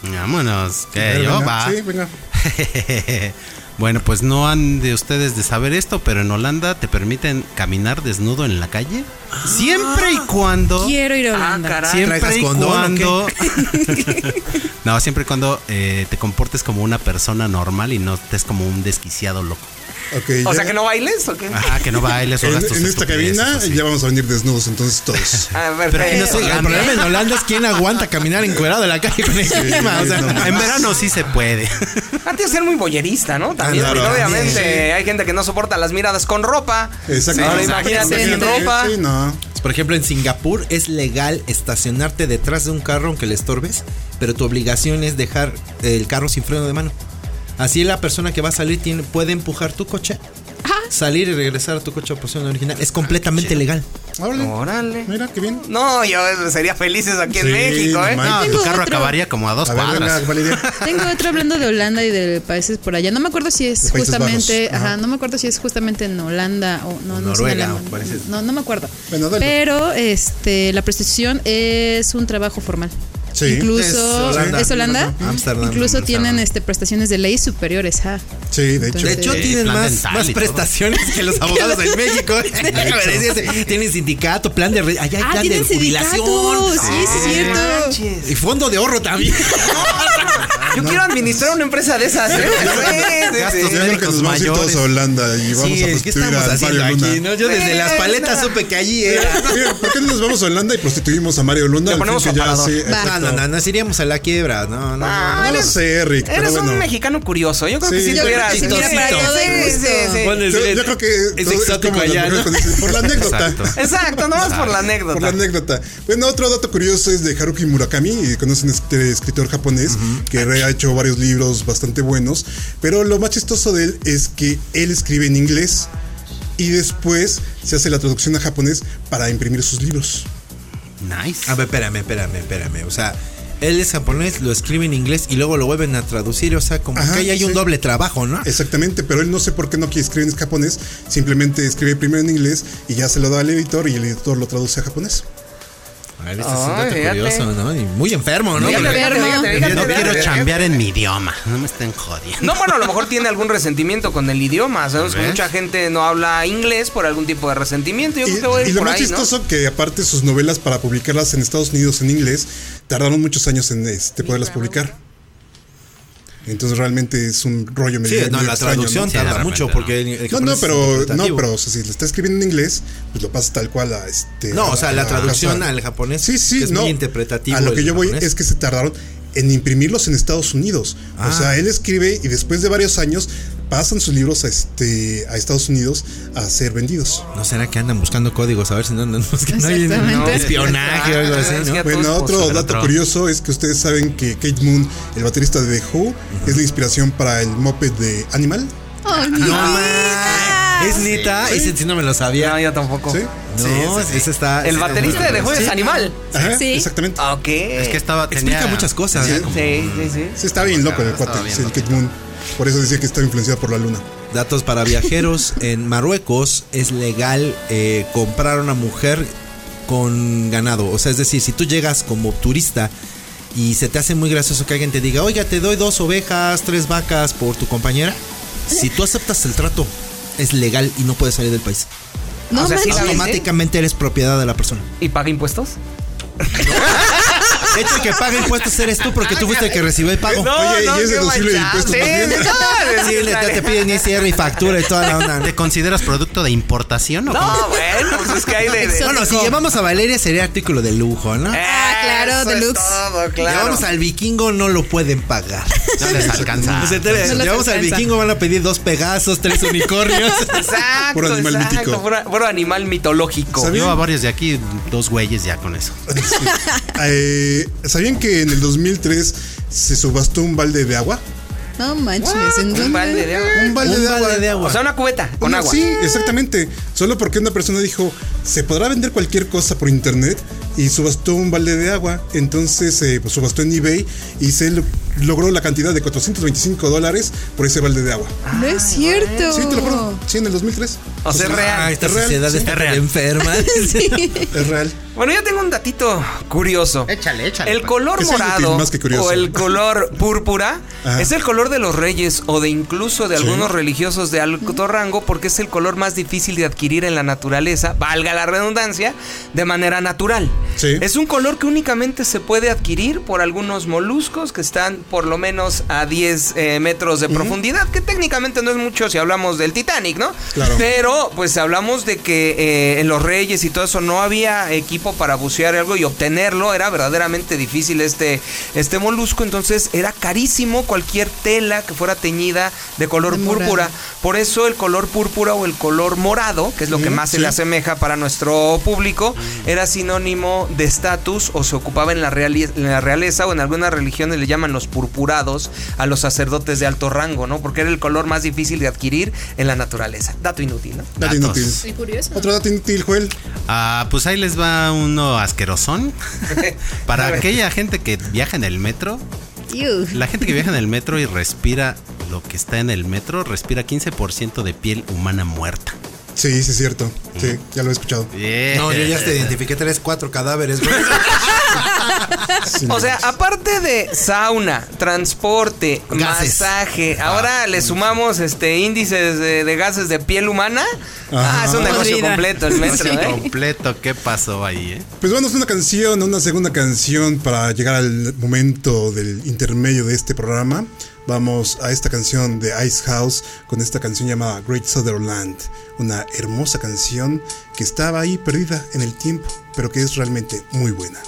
Vámonos, que yo venga. va. Sí, venga. Bueno, pues no han de ustedes de saber esto, pero en Holanda te permiten caminar desnudo en la calle. Siempre y cuando. Quiero ir a Ah, Holanda. caray. Siempre ¿Traigas y cuando. no, siempre y cuando eh, te comportes como una persona normal y no estés como un desquiciado loco. O ya- sea, que no bailes o qué? Ajá, que no bailes o en, en esta cabina así. ya vamos a venir desnudos entonces todos. A ver, Pero no eh, El problema en Holanda es quién aguanta caminar encuerado en la calle con el clima. O sea, no, En verano sí se puede. Antes de ser muy boyerista, ¿no? También, Ah, claro. obviamente Sí. hay gente que no soporta las miradas con ropa. Exacto. Ahora imagínate sin Sí, ropa. Sí, no. Por ejemplo, en Singapur es legal estacionarte detrás de un carro aunque le estorbes, pero tu obligación es dejar el carro sin freno de mano. Así la persona que va a salir tiene, puede empujar tu coche, salir y regresar a tu coche a posición original. Es completamente legal. Órale. Órale. Mira, qué bien. No, yo sería felices aquí en Sí, México, no ¿eh? No, tu Tengo carro otro. acabaría como a dos A ver, cuadras. venga, Valeria. Tengo otro hablando de Holanda y de países por allá. No me acuerdo si es justamente. Ajá. ajá, no me acuerdo si es justamente en Holanda o no, no sé en Noruega, Alemania. parece. No, no me acuerdo. Bueno, dale. Pero este la prostitución es un trabajo formal. Sí. Incluso Es Holanda. ¿es Holanda? Ámsterdam. Incluso tienen este prestaciones de ley superiores. ah. Sí, de hecho. De hecho, Sí, tienen más, prestaciones que los abogados en México. Decirte, tienen sindicato, plan de allá hay Ah, plan de jubilación. sindicato. Sí, sí, es cierto. Manches. Y fondo de ahorro también. Yo quiero administrar una empresa de esas, ¿eh? Sí, sí, Gastos sí. Yo creo que médicos nos vamos a ir todos mayores. a Holanda y vamos Sí, a ¿qué prostituir a Mario Luna. aquí? no? Yo desde las paletas supe que allí era. Mira, ¿Por qué no nos vamos a Holanda y prostituimos a Mario Luna? Le ponemos fin que ya sí. No, no, no, nos iríamos a la quiebra. No, no. Ah, No lo eres- sé, Rick, pero Eres bueno. un mexicano curioso. Yo creo que Sí. si Yo tuvieras. creo que Sí, Yo, creo es exótico allá, ¿no? por la anécdota. Exacto. Nomás por la anécdota. Por la anécdota. Bueno, otro dato curioso es de Haruki Murakami, conocen este escritor japonés que ha hecho varios libros bastante buenos, pero lo más chistoso de él es que él escribe en inglés y después se hace la traducción a japonés para imprimir sus libros. Nice. A ver, espérame, espérame, espérame. O sea, él es japonés, lo escribe en inglés y luego lo vuelven a traducir. O sea, como Ajá, que ahí hay un doble trabajo, ¿no? Exactamente, pero él no sé por qué no quiere escribir en japonés, simplemente escribe primero en inglés y ya se lo da al editor y el editor lo traduce a japonés. A ver, este es un Ay, dato fíjate. curioso, ¿no? Y muy enfermo, ¿no? Fíjate, Porque- fíjate, fíjate, fíjate, No quiero chambear en mi idioma. No me estén jodiendo. No, bueno, a lo mejor tiene algún resentimiento con el idioma. Sabemos que mucha gente no habla inglés por algún tipo de resentimiento. Yo creo que voy a Y, ir y lo por más ahí, ¿no? chistoso que aparte sus novelas para publicarlas en Estados Unidos en inglés tardaron muchos años en este, poderlas publicar. Entonces realmente es un rollo medio, Sí, no, medio la extraño, traducción ¿no? Sí, tarda repente, mucho ¿no? porque el- el No, no, pero no, pero o sea, si lo está escribiendo en inglés, pues lo pasa tal cual a este. No, a o sea, la traducción casa. al japonés Sí, sí, que es no. muy interpretativo A lo que yo voy japonés. es que se tardaron en imprimirlos en Estados Unidos. O Ah. sea, él escribe y después de varios años pasan sus libros a este a Estados Unidos a ser vendidos. ¿No será que andan buscando códigos? A ver si no andan buscando ahí en- Exactamente. no, espionaje o algo así, ¿no? Bueno, otro dato curioso es que ustedes saben que Kate Moon, el baterista de The Who, es la inspiración para el moped de Animal. Ay, No, man. Es neta, ese sí no me lo sabía. No, yo tampoco. ¿Sí? No, ese está. El ese baterista de The Who es animal. Ajá, Sí. exactamente. Ok. Es que estaba. Explica tenía- muchas cosas. ¿eh? Sí, sí, sí. Sí, está bien loco el cuate, el. Kate Moon. Por eso decía que estaba influenciada por la luna. Datos para viajeros. En Marruecos es legal eh, comprar a una mujer con ganado. O sea, es decir, si tú llegas como turista y se te hace muy gracioso que alguien te diga, oiga, te doy dos ovejas, tres vacas por tu compañera. Si tú aceptas el trato, es legal y no puedes salir del país. No O sea, Automáticamente eres propiedad de la persona. ¿Y paga impuestos? De hecho, el que paga impuestos eres tú porque tú fuiste el que recibió el pago. Oye, ¿y es deducible de impuestos Sí, también? sí, no, Sí, le- te, te piden ICR y factura y toda la onda. ¿Te consideras producto de importación o cómo? No, bueno, pues es que hay de. de-. Bueno, si llevamos a Valeria sería artículo de lujo, ¿no? Ah, claro, Eso es deluxe. todo, claro. Llevamos al vikingo, no lo pueden pagar. No les alcanza. O sea, te- No les llevamos al vikingo, van a pedir dos pegasos, tres unicornios. Exacto, Puro animal exacto, mítico. Puro, puro animal mitológico. Yo a varios de aquí, dos güeyes ya con eso. Eh, ¿Sabían que en el 2003 se subastó un balde de agua? No manches. ¿en Un balde de agua. Un balde, Un de, agua. balde de agua. O sea, una cubeta con Una- agua. Sí, exactamente. Solo porque una persona dijo, se podrá vender cualquier cosa por internet y subastó un balde de agua. Entonces, eh, pues subastó en eBay y se lo- logró la cantidad de 425 dólares por ese balde de agua. No es cierto. Sí, te lo juro. Sí, en el 2003. O sea, es Pues, real. Ah, esta Es real, sociedad sí. está Es real. enferma. Es real. Bueno, yo tengo un datito curioso. Échale, échale. El color Que sea morado inútil, más que curioso. o el color púrpura Ajá. es el color de los reyes o de incluso de Sí. algunos religiosos de alto rango porque es el color más difícil de adquirir en la naturaleza, valga la redundancia, de manera natural. Sí. Es un color que únicamente se puede adquirir por algunos moluscos que están por lo menos a 10 eh, metros de profundidad, que técnicamente no es mucho si hablamos del Titanic, ¿no? Claro. Pero pues hablamos de que eh, en los reyes y todo eso no había equipo para bucear algo y obtenerlo era verdaderamente difícil este, este molusco, entonces era carísimo cualquier tela que fuera teñida de color De morado. púrpura. Por eso el color púrpura o el color morado, que es lo que más se le asemeja para nuestro público, era sinónimo de estatus o se ocupaba en la, en la realeza o en algunas religiones le llaman los purpurados a los sacerdotes de alto rango, ¿no? Porque era el color más difícil de adquirir en la naturaleza. Dato inútil, ¿no? Dato Datos. inútil. Curioso. Otro dato inútil, Joel. Ah, pues ahí les va uno asquerosón. Para aquella gente que viaja en el metro, la gente que viaja en el metro y respira lo que está en el metro, respira 15% de piel humana muerta. Sí, sí, es cierto. Sí, ya lo he escuchado. Bien. No, yo ya te identifiqué tres, cuatro cadáveres. Sí, O sea, aparte de sauna, transporte, Gases. masaje, ahora le sumamos este índices de, de gases de piel humana. Ah, es un negocio completo el metro, Sí, ¿eh? completo, ¿qué pasó ahí, eh? Pues vamos a una canción, una segunda canción para llegar al momento del intermedio de este programa. Vamos a esta canción de Ice House con esta canción llamada Great Sutherland. Una hermosa canción que estaba ahí perdida en el tiempo, pero que es realmente muy buena.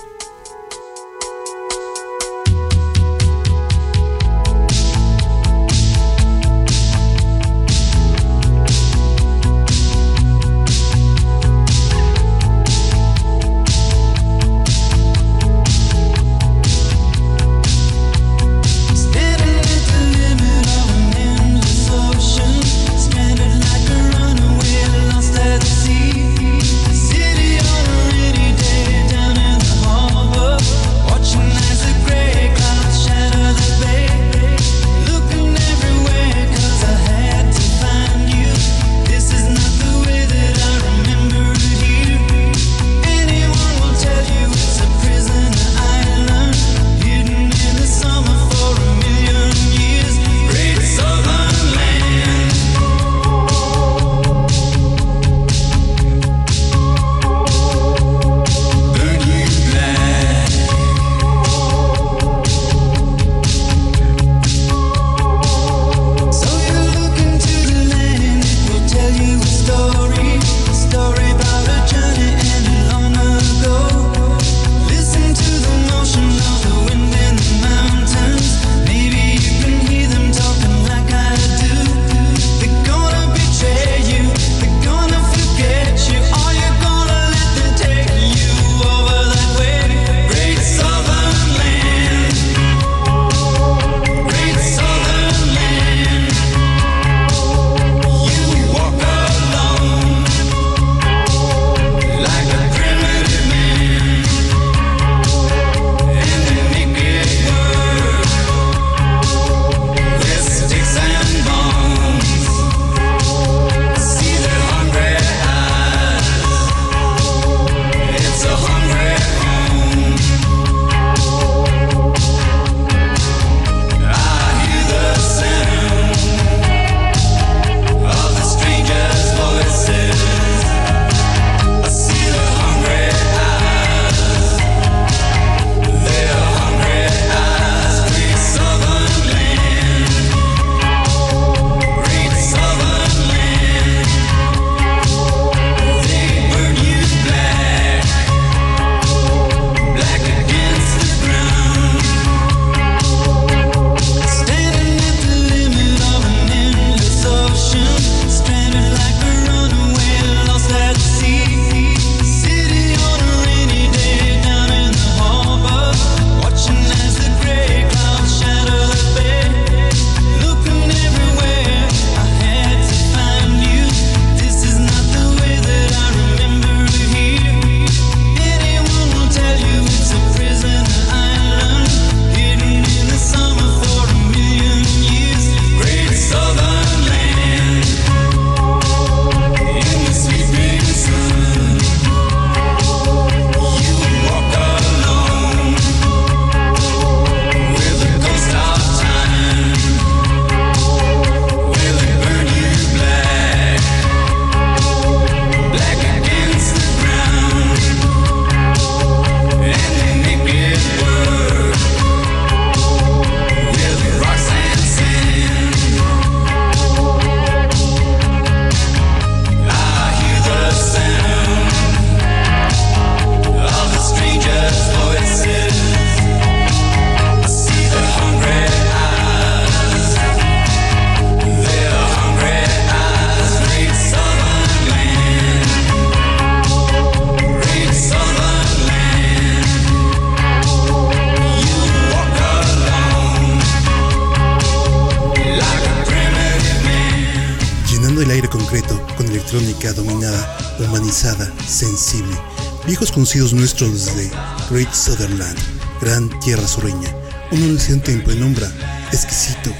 Great Sutherland, Gran Tierra Sureña. Un anunciante en penumbra, exquisito,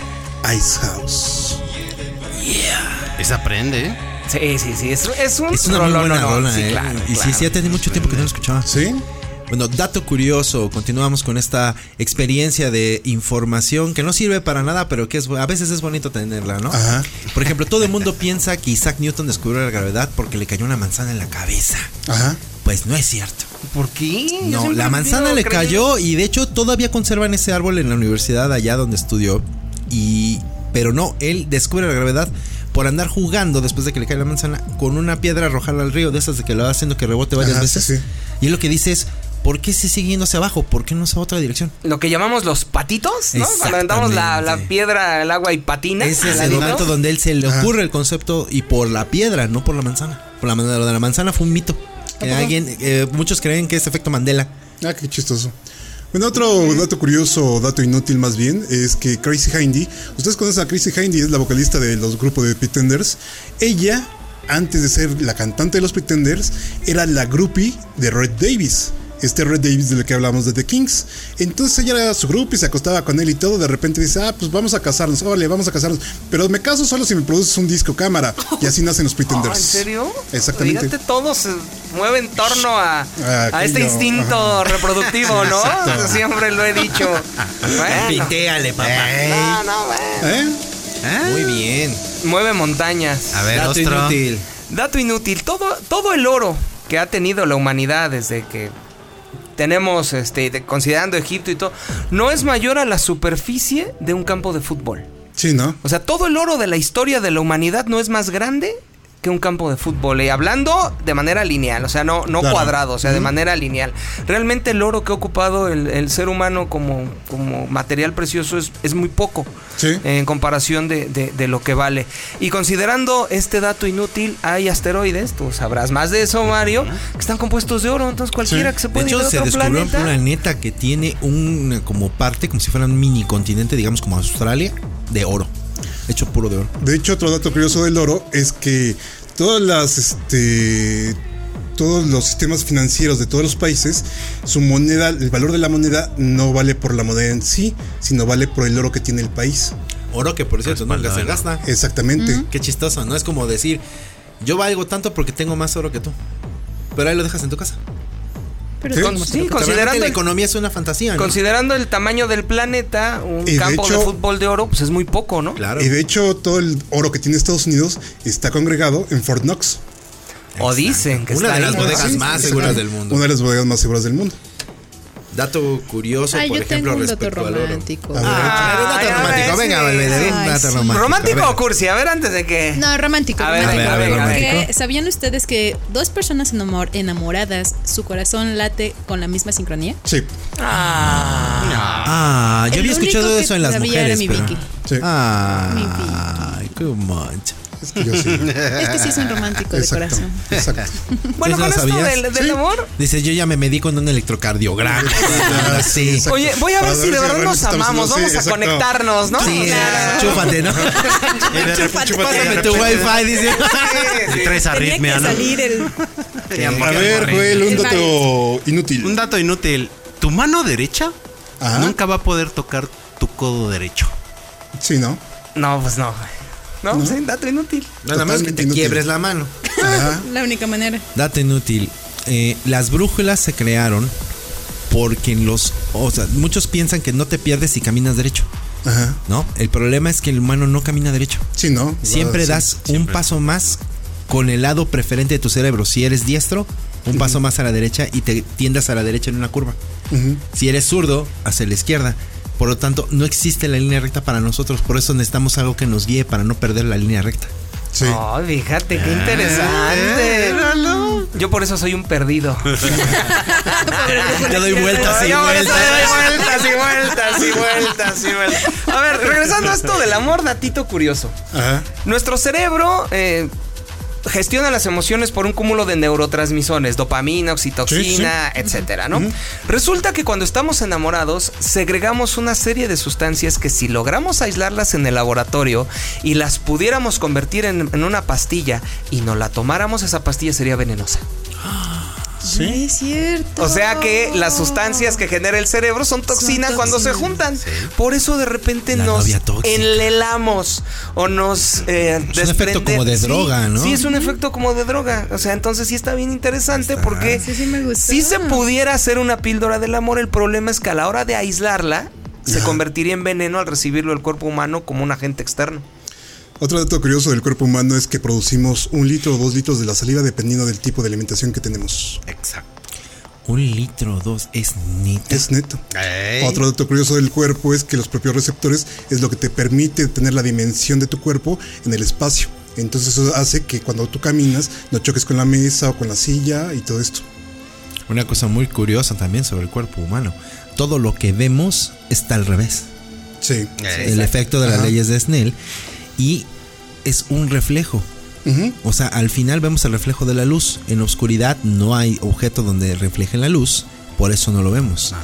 Ice House. Esa aprende, ¿eh? Sí, sí, sí. Es, es un Es una muy rolón, buena no, rola, sí, eh. claro, y sí, sí, ya tenía mucho tiempo que no lo escuchaba. ¿Sí? Bueno, dato curioso, continuamos con esta experiencia de información que no sirve para nada, pero que es a veces es bonito tenerla, ¿no? Ajá. Por ejemplo, todo el mundo piensa que Isaac Newton descubrió la gravedad porque le cayó una manzana en la cabeza. Ajá. Pues no es cierto. ¿Por qué? No, la manzana le cayó y de hecho todavía conservan ese árbol en la universidad allá donde estudió. Y pero no, él descubre la gravedad por andar jugando después de que le cae la manzana con una piedra arrojarla al río de esas de que lo va haciendo que rebote varias Ajá, veces. sí. Y él lo que dice es, ¿por qué se sigue yendo hacia abajo? ¿Por qué no se va a otra dirección? Lo que llamamos los patitos, ¿no? Cuando aventamos la, la piedra al agua y patina. Ese es el momento donde él se le Ajá. ocurre el concepto y por la piedra, no por la manzana. Por la manzana, lo de la manzana fue un mito. Que alguien, eh, muchos creen que es efecto Mandela. Ah, qué chistoso. Bueno, otro dato curioso, dato inútil más bien, es que Crazy Hindy, ustedes conocen a Crazy Hindy, es la vocalista de los grupos de Pretenders. Ella, antes de ser la cantante de los Pretenders, era la groupie de Red Davis. Este Red Davis del que hablamos de The Kings. Entonces ella era su groupie, se acostaba con él y todo. De repente dice, ah, pues vamos a casarnos, órale, vamos a casarnos. Pero me caso solo si me produces un disco cámara. Y así nacen los Pretenders. ¿En serio? Exactamente. Fíjate, todo se mueve en torno a, Ah, a este instinto ajá. reproductivo, ¿no? Exacto. Siempre lo he dicho. Bueno. Pintéale, papá. No, no, bueno. ¿Eh? Muy bien. Mueve montañas. A ver, Dato ostro. inútil. Dato inútil, todo, todo el oro que ha tenido la humanidad desde que tenemos, este, de- considerando Egipto y todo, no es mayor a la superficie de un campo de fútbol. Sí, ¿no? O sea, todo el oro de la historia de la humanidad no es más grande que un campo de fútbol. Y hablando de manera lineal, o sea, no, no Claro. cuadrado, o sea, de manera lineal. Realmente el oro que ha ocupado el, el ser humano como, como material precioso es, es muy poco Sí. en comparación de, de- de lo que vale. Y considerando este dato inútil, hay asteroides, tú sabrás más de eso, Mario, que están compuestos de oro. Entonces cualquiera Sí. que se De puede ir hecho, a se otro descubrió planeta. un planeta que tiene un como parte, como si fuera un mini continente, digamos como Australia, de oro. Hecho puro de oro. De hecho, otro dato curioso del oro es que todas las, este, todos los sistemas financieros de todos los países, su moneda, el valor de la moneda no vale por la moneda en sí, sino vale por el oro que tiene el país. Oro que por cierto nunca se gasta. Exactamente. Qué chistoso, ¿no? Es como decir, yo valgo tanto porque tengo más oro que tú. Pero ahí lo dejas en tu casa. Pero Sí. Con- como sí, considerando la economía es una fantasía, ¿no? Considerando el tamaño del planeta, un Y campo de hecho- fútbol de oro, pues es muy poco, ¿no? Claro. Y de hecho, todo el oro que tiene Estados Unidos está congregado en Fort Knox. O dicen que Una está de las bodegas Sí, más seguras del mundo. Una de las bodegas más seguras del mundo. Dato curioso, Ay, por yo ejemplo, tengo un dato respecto al oro. romántico. A ver, Ah, un dato romántico. ver, Venga, sí. Ay, dato romántico. ¿Romántico Venga. o cursi? A ver, antes de que. No, romántico. A ver, romántico. a ver, a ver, Porque, romántico. ¿Sabían ustedes que dos personas enamor- enamoradas, su corazón late con la misma sincronía? Sí, Ah, yo El había escuchado eso en las sabía era mujeres. mi pero- Vicky. sí. Ay, qué mancha. Es que yo sí. Es que sí es un romántico de Exacto. corazón. Exacto. Bueno, ¿Eso con esto sabías? del, del Sí. amor. Dice, yo ya me medí con un electrocardiograma. Ah, sí. exacto. Oye, voy a ver Para si de verdad realmente nos amamos. Vamos a exacto. conectarnos, ¿no? Sí, Claro. chúpate, ¿no? Chúpate. Pásame tu wifi, dice. Y traes arritmia, ¿no? el... A ver, Joel, un dato inútil. Un dato inútil. Tu mano derecha Ajá. nunca va a poder tocar tu codo derecho. Sí, ¿no? No, pues no. No, sí, dato inútil. Nada más que te inútil. quiebres la mano. Ajá. La única manera. Dato inútil. Eh, las brújulas se crearon porque en los. O sea, muchos piensan que no te pierdes si caminas derecho. Ajá. ¿No? El problema es que el humano no camina derecho. Sí, ¿no? Siempre Ah, sí. das un paso más con el lado preferente de tu cerebro. Si eres diestro, un paso más a la derecha y te tiendas a la derecha en una curva. Si eres zurdo, hacia la izquierda. Por lo tanto, no existe la línea recta para nosotros. Por eso necesitamos algo que nos guíe para no perder la línea recta. Sí. Ay, fíjate, qué interesante. Yo por eso soy un perdido. Te doy vueltas y vueltas. doy vueltas y vueltas y vueltas y vueltas. A ver, regresando a esto del amor, datito curioso. Ajá. Nuestro cerebro, eh, gestiona las emociones por un cúmulo de neurotransmisores, dopamina, oxitocina, etcétera, ¿no? Resulta que cuando estamos enamorados, segregamos una serie de sustancias que si logramos aislarlas en el laboratorio y las pudiéramos convertir en, en una pastilla y no la tomáramos, esa pastilla sería venenosa. Sí. Es cierto. O sea que las sustancias que genera el cerebro son toxinas Son cuando se juntan. Por eso de repente La nos enlelamos o nos eh, Es un efecto desprende- como de Sí, droga, ¿no? Sí, es un efecto como de droga. O sea, entonces sí está bien interesante porque Sí, sí me gustó. si se pudiera hacer una píldora del amor, el problema es que a la hora de aislarla se convertiría en veneno al recibirlo el cuerpo humano como un agente externo. Otro dato curioso del cuerpo humano es que producimos un litro o dos litros de la saliva dependiendo del tipo de alimentación que tenemos. Exacto. Un litro o dos es neta. Es neto. Ey. Otro dato curioso del cuerpo es que los propios receptores es lo que te permite tener la dimensión de tu cuerpo en el espacio. Entonces eso hace que cuando tú caminas no choques con la mesa o con la silla y todo esto. Una cosa muy curiosa también sobre el cuerpo humano. Todo lo que vemos está al revés. Sí. El efecto de las Ajá. leyes de Snell. Y es un reflejo. O sea, al final vemos el reflejo de la luz. En la oscuridad no hay objeto donde refleje la luz, por eso no lo vemos.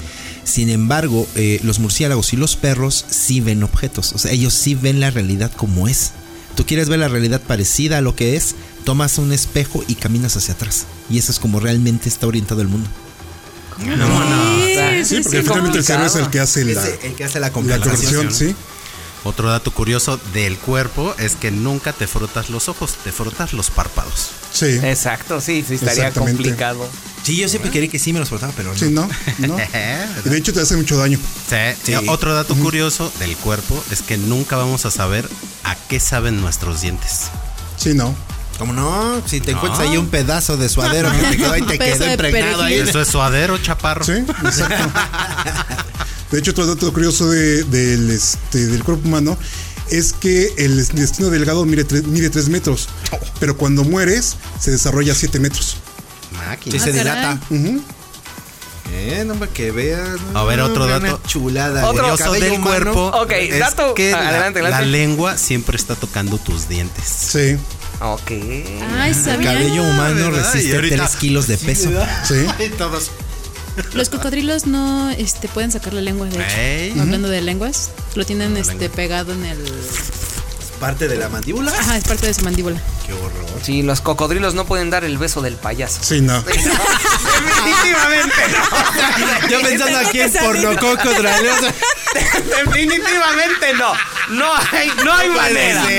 Sin embargo, eh, los murciélagos y los perros sí ven objetos. O sea, ellos sí ven la realidad como es. Tú quieres ver la realidad parecida a lo que es, tomas un espejo y caminas hacia atrás. Y eso es como realmente está orientado el mundo. Sí, porque finalmente el cerebro es el que hace la, el que hace la la conversión. conversión, sí. Otro dato curioso del cuerpo es que nunca te frotas los ojos, te frotas los párpados. Sí. Exacto, sí, sí, estaría complicado. Sí, yo siempre quería que sí me los frotaba, pero no. Sí, no, no. Y de hecho te hace mucho daño. Sí, sí. Otro dato curioso del cuerpo es que nunca vamos a saber a qué saben nuestros dientes. Sí, no. ¿Cómo no? Si te encuentras ahí un pedazo de suadero que te quedó ahí, te quedó impregnado ahí. Eso es suadero, chaparro. Sí, exacto. De hecho, otro dato curioso de- del, este, del cuerpo humano es que el intestino delgado mide, tre- mide 3 metros, pero cuando mueres se desarrolla 7 metros. Máquina. Sí, se Ah, dilata. Eh, no, para que veas. A ver, otro dato. chulada. Otro Curioso del humano- cuerpo. Ok, es dato- que ah, la- adelante, la, lengua siempre está tocando tus dientes. Sí, Ok. Ay, El cabello humano ¿verdad? Y resiste ahorita- 3 kilos de peso. sí. Todos. Los cocodrilos no este, pueden sacar la lengua, de hecho. Hablando de lenguas, lo tienen este, pegado en el. Parte de la mandíbula. Ajá, es parte de su mandíbula. Qué horror. Sí, los cocodrilos no pueden dar el beso del payaso. Sí, no. Definitivamente no. Yo pensando aquí en porno cocodrilo. Definitivamente no. No hay, no hay manera. Ay,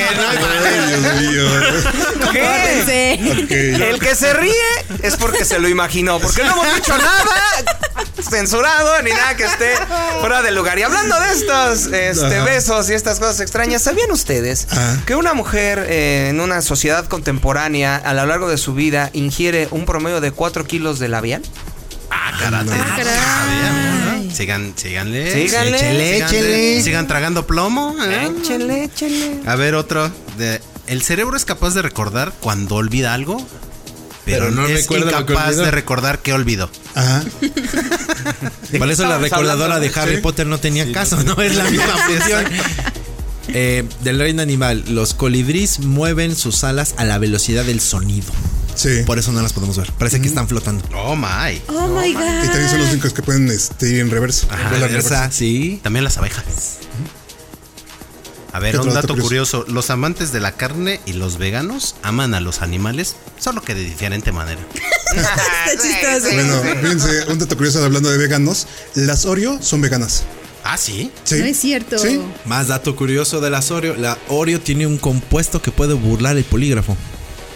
Dios mío. ¿Qué? Ok. El que se ríe es porque se lo imaginó, porque no hemos dicho nada censurado ni nada que esté fuera del lugar. Y hablando de estos este, besos y estas cosas extrañas, ¿sabían ustedes Ajá. que una mujer eh, en una sociedad contemporánea a lo largo de su vida ingiere un promedio de 4 kilos de labial? Ah, karate. Ah, caray. Sigan, síganle. Síganle. Échele, Síganle. échele. Sigan tragando plomo. ¿eh? Échele, échele. A ver, otro. De, el cerebro es capaz de recordar cuando olvida algo, pero, Pero no es recuerda lo que incapaz de recordar qué olvidó. Ajá. Por eso la recordadora de Harry Sí. Potter no tenía caso, ¿no? Es la misma función. Eh, del reino animal, los colibríes mueven sus alas a la velocidad del sonido. Sí. Por eso no las podemos ver. Parece que están flotando. Oh my. Oh my god. Y también son los únicos que pueden este, ir en reversa. Ajá, Reversa, sí. También las abejas. A ver, ¿Qué un dato dato curioso. Los amantes de la carne y los veganos aman a los animales, solo que de diferente manera. Está chistoso. Bueno, fíjense, un dato curioso hablando de veganos. Las Oreo son veganas. Ah, sí. Sí. No es cierto. Sí. Más dato curioso de las Oreo. La Oreo tiene un compuesto que puede burlar el polígrafo.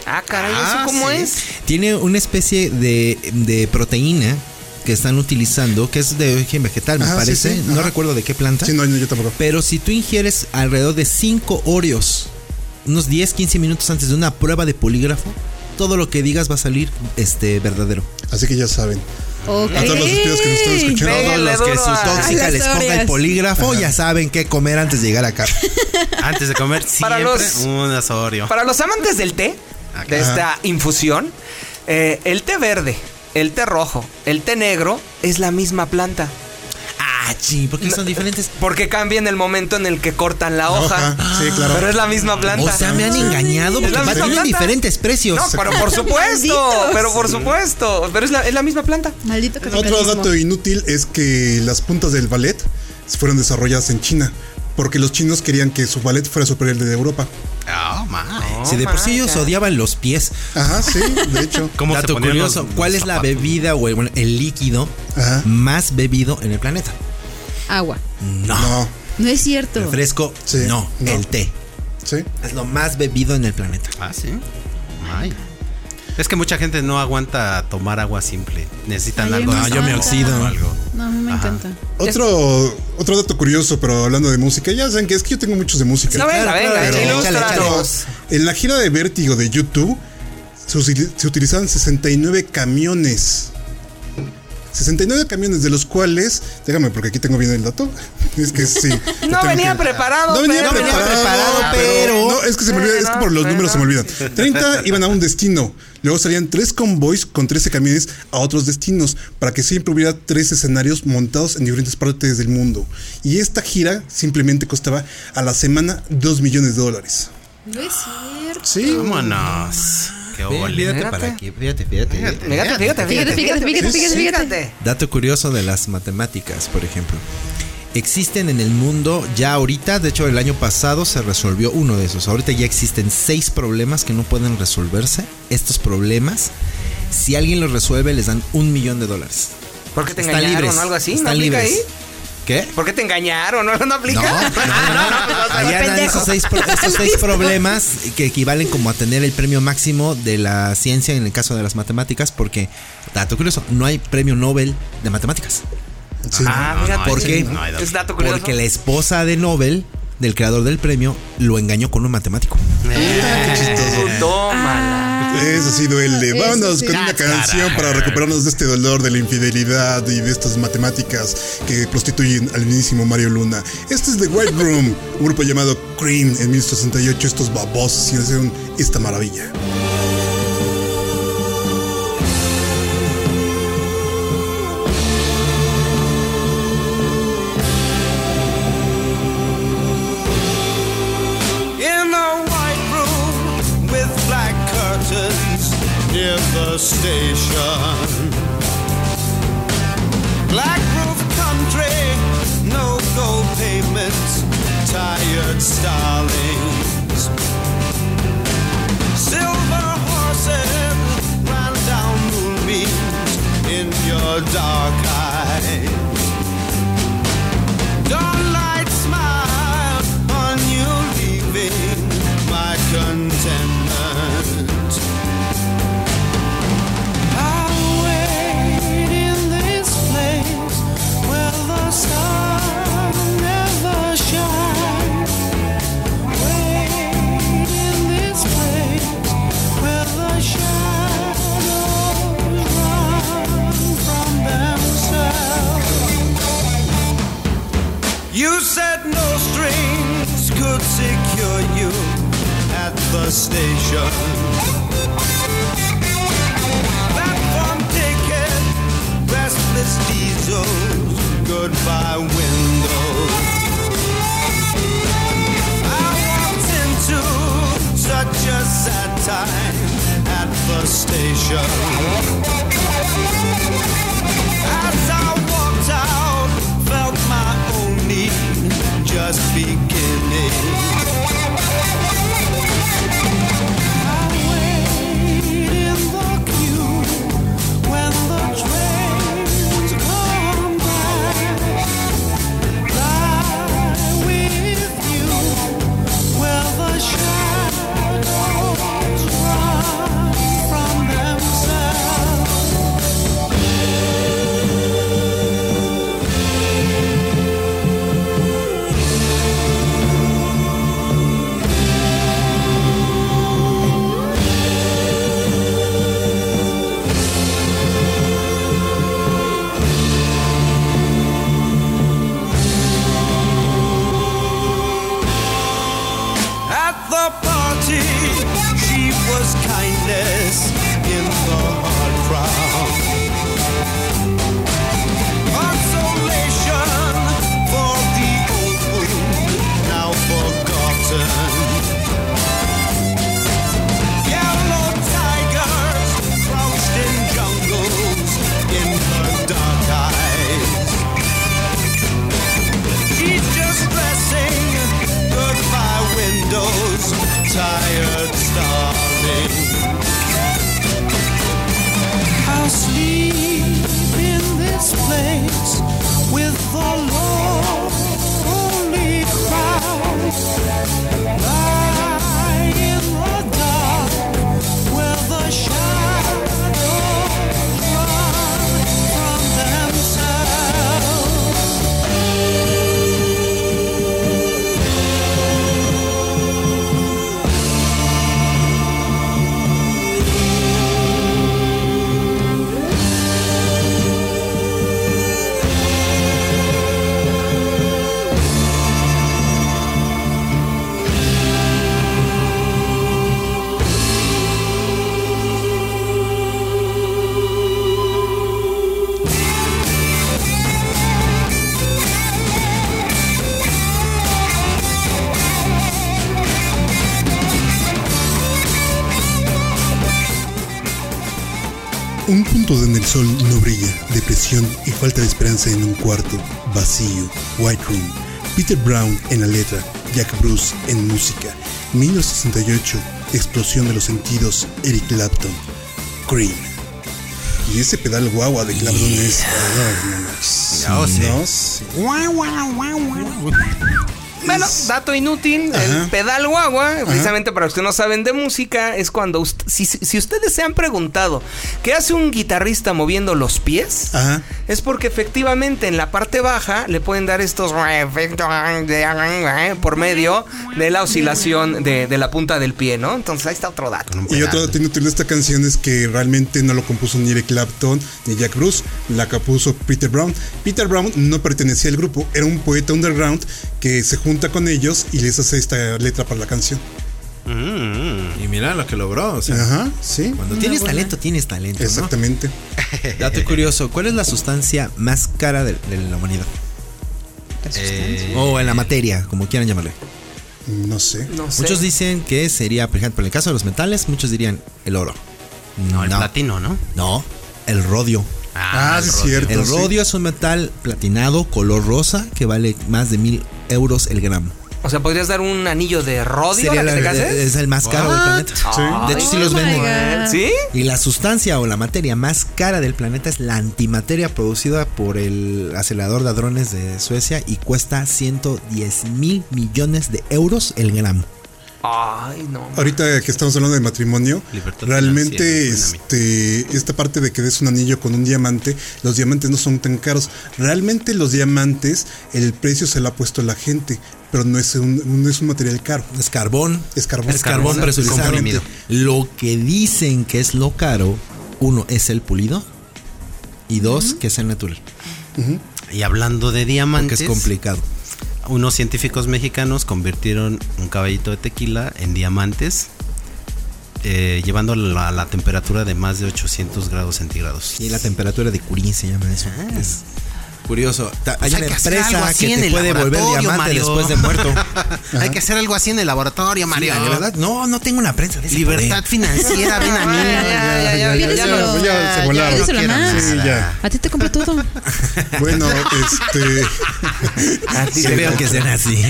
Ah, caray, ¿eso Ah, cómo sí. es? Tiene una especie de, de proteína que están utilizando, que es de origen vegetal, me Ajá, sí, parece. sí, no ajá. recuerdo de qué planta. Sí, no, yo tampoco. Pero si tú ingieres alrededor de 5 Oreos, unos 10, 15 minutos antes de una prueba de polígrafo, todo lo que digas va a salir este verdadero. Así que ya saben. A todos los espios que nos están escuchando. Todos los que su tóxica les ponga el polígrafo ya saben qué comer antes de llegar acá. Antes de comer, Para siempre los- un asorio. Para los amantes del té, de esta infusión, eh, el té verde, el té rojo, el té negro es la misma planta. Ah, sí, porque son diferentes. Porque cambia en el momento en el que cortan la hoja. Hoja, sí, claro. Pero es la misma planta. O sea, me han engañado Es porque la va- misma tienen diferentes precios. No, pero por supuesto. Malditos. pero por supuesto. Pero es la, es la misma planta. Maldito Otro capitalismo. dato inútil es que las puntas del ballet fueron desarrolladas en China. Porque los chinos querían que su ballet fuera superior al de Europa. Oh, my. si de por sí ellos odiaban los pies. Ajá, sí, de hecho. ¿Cómo Dato curioso, los- ¿cuál los es la bebida o el, el líquido Ajá. más bebido en el planeta? Agua. No. No, No es cierto. Refresco, Sí, no, no. el té. sí. Es lo más bebido en el planeta. Ah, sí. Ay. Es que mucha gente no aguanta tomar agua simple. Necesitan Ay, algo. me de yo me oxido. o algo. No, a mí me Ajá. encanta. Otro, otro dato curioso, pero hablando de música, ya saben que es que yo tengo muchos de música. No, venga, venga, ilústranos. En la gira de Vértigo de YouTube se, se utilizaban 69 camiones. 69 camiones, de los cuales, déjame porque aquí tengo bien el dato. Es que sí. No venía que- preparado, No venía pero- preparado, No venía preparado, pero- No, es que se me olvida, es que por los números se me olvidan. 30 iban a un destino. Luego salían tres convoys con 13 camiones a otros destinos para que siempre hubiera tres escenarios montados en diferentes partes del mundo. Y esta gira simplemente costaba a la semana 2 millones de dólares. No es cierto. Sí. Vámonos. Qué. Fíjate para aquí, fíjate, fíjate. Fíjate, fíjate, fíjate, Fíjate. Dato curioso de las matemáticas, por ejemplo. Existen en el mundo ya ahorita, de hecho el año pasado se resolvió uno de esos. Ahorita ya existen seis problemas que no pueden resolverse. Estos problemas, si alguien los resuelve, les dan un millón de dólares. ¿Por qué te engañaron o algo así? ¿No Están libres. ahí? ¿Qué? ¿Por qué te engañaron? ¿No, no aplica? No, no, no, no. Allá dan esos seis, pro- esos seis problemas que equivalen como a tener el premio máximo de la ciencia en el caso de las matemáticas, porque, dato curioso, no hay premio Nobel de matemáticas. Sí. Ah, fíjate. ¿Por qué? Es dato curioso. Porque la esposa de Nobel, del creador del premio, lo engañó con un matemático. Qué chistoso. Tómala. Eso sí duele. Vámonos sí. con una canción para recuperarnos de este dolor de la infidelidad y de estas matemáticas que prostituyen al mismísimo Mario Luna. Este es The White Room, un grupo llamado Cream en 1968. Estos babosos hicieron esta maravilla. Station. Black roof country, no gold pavements, tired starlings. Silver horses ran down moonbeams in your dark the station. Platform ticket, restless diesels, goodbye windows. I walked into such a sad time at the station. As I en un cuarto, vacío, White Room. Peter Brown en la letra, Jack Bruce en música. 1968, explosión de los sentidos, Eric Clapton. Cream. Y ese pedal guagua de Clapton es. oh, sí. no, sí. Bueno, dato inútil, el pedal guagua, precisamente para los que no saben de música, es cuando ust- si, si ustedes se han preguntado qué hace un guitarrista moviendo los pies, Ajá. es porque efectivamente en la parte baja le pueden dar estos efectos por medio de la oscilación de, de la punta del pie, ¿no? Entonces ahí está otro dato. Y otro dato inútil de esta canción es que realmente no lo compuso ni Eric Clapton ni Jack Bruce, la compuso Peter Brown. Peter Brown no pertenecía al grupo, era un poeta underground que se junta con ellos y les hace esta letra para la canción. Mm, Y mira lo que logró. O sea, Ajá, sí, cuando tienes talento, tienes talento. ¿no? exactamente. Dato curioso: ¿cuál es la sustancia más cara de, de la humanidad? eh, O en la materia, como quieran llamarle. No sé. No sé. Muchos dicen que sería, por ejemplo, en el caso de los metales, muchos dirían el oro. no, el platino, ¿no? No, el rodio. Ah, sí, es rodio. cierto. El sí. rodio es un metal platinado, color rosa, que vale más de mil euros el gramo. O sea, ¿podrías dar un anillo de rodio Sería a la que te cases? es el más caro del planeta. De hecho, sí los Oh venden. ¿Sí? Y la sustancia o la materia más cara del planeta es la antimateria producida por el acelerador de hadrones de Suecia y cuesta 110 mil millones de euros el gramo. Ay, no. Ahorita que estamos hablando de matrimonio, Libertad realmente este, esta parte de que des un anillo con un diamante, los diamantes no son tan caros. Realmente los diamantes, el precio se lo ha puesto la gente, pero no es un, no es un material caro. Es carbón. Es carbón. Es carbón presurizado. Lo que dicen que es lo caro, uno es el pulido y dos que es el natural. Y hablando de Porque diamantes, es complicado. Unos científicos mexicanos convirtieron un caballito de tequila en diamantes, eh, llevándolo a la temperatura de más de 800 grados centígrados. Y la temperatura de Curín se llama eso. Es curioso. Ta- Pues hay hay una que hacer algo empresa así que en te el puede volver laboratorio, diamante Mario. después de muerto. Hay que hacer algo así en el laboratorio, Mario. Sí, de verdad, no, no tengo una prensa de ese Libertad poder. financiera, ven a mí. Ya, ya, se volaron. Sí. A ti te compro todo. Bueno, este. A ti Sí, te- veo que sean así.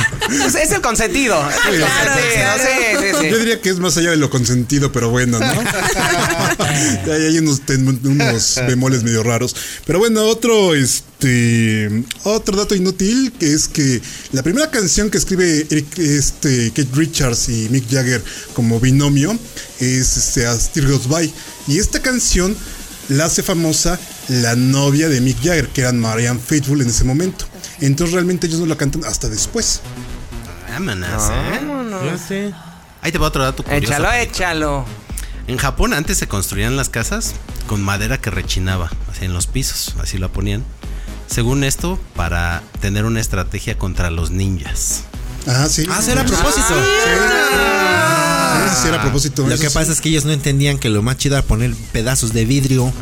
Es, es el consentido. Es el consentido. Sí, sí, sí. Yo diría que es más allá de lo consentido, pero bueno, ¿no? Hay unos bemoles medio raros. Pero bueno, otro, este, otro dato inútil que es que la primera canción que escribe Eric, este, Kate Richards y Mick Jagger como binomio es este, As Tear Goes By. Y esta canción la hace famosa la novia de Mick Jagger, que era Marianne Faithfull en ese momento. Entonces realmente ellos no la cantan hasta después. Vámonos, ¿eh? Ahí te va otro dato curioso. Échalo, échalo. En Japón antes se construían las casas con madera que rechinaba, así en los pisos, así lo ponían. Según esto, para tener una estrategia contra los ninjas. Ah, sí. Ah, será a propósito. Sí, sí, era a propósito. Lo que sí. pasa es que ellos no entendían que lo más chido era poner pedazos de vidrio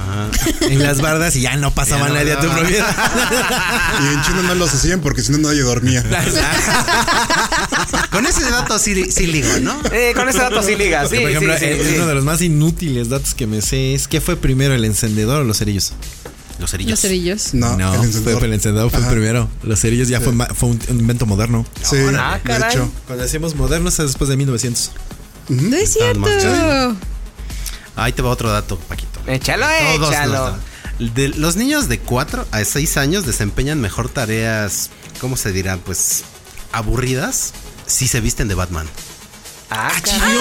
en las bardas y ya no pasaba Ya no nadie a tu propiedad. Y en China no los hacían porque si no nadie dormía. Con ese dato sí, sí ligo, ¿no? Eh, con ese dato sí liga. Sí, Por ejemplo, sí, sí, eh, sí. uno de los más inútiles datos que me sé es ¿qué fue primero, el encendedor o los cerillos? Los cerillos. Los cerillos. No, no, el fue encendedor. el encendedor fue el primero. Los cerillos ya fue, fue un, un invento moderno. Sí, Ah, de caray. hecho. Cuando decimos modernos es después de 1900. No es cierto. Ahí te va otro dato, Paquito. Échalo, Todos échalo. nos- de- los niños de 4 a 6 años desempeñan mejor tareas, ¿cómo se dirá? Pues aburridas si se visten de Batman. Ah, caray.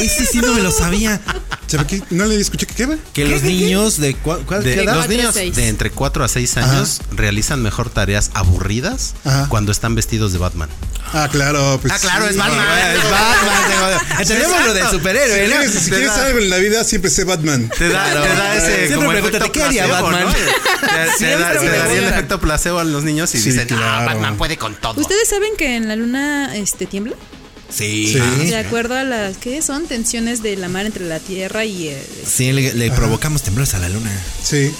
Ese sí no me lo sabía. ¿Sabe qué? No le escuché que qué va. Que los niños de cua- ¿cuál De- qué edad? los Cuatro a niños seis. de entre 4 a 6 años realizan mejor tareas aburridas Ajá. cuando están vestidos de Batman. Ah, claro. Pues, Ah, claro, sí. es Batman. Es Batman. tengo- Entendemos lo del Si superhéroe, ¿no? quieres, si quieres algo en la vida, siempre sé Batman. Te da, Claro. te da ese. Siempre como pregúntate, efecto ¿qué haría placebo, Batman? ¿no? Te, te da, te daría el preguntan. efecto placebo a los niños y Sí, dicen, claro. ah, Batman puede con todo. ¿Ustedes saben que en la luna este tiembla? Sí. Sí. De acuerdo a las que son tensiones de la mar entre la Tierra y el Sí, le, le provocamos temblores a la luna. Sí.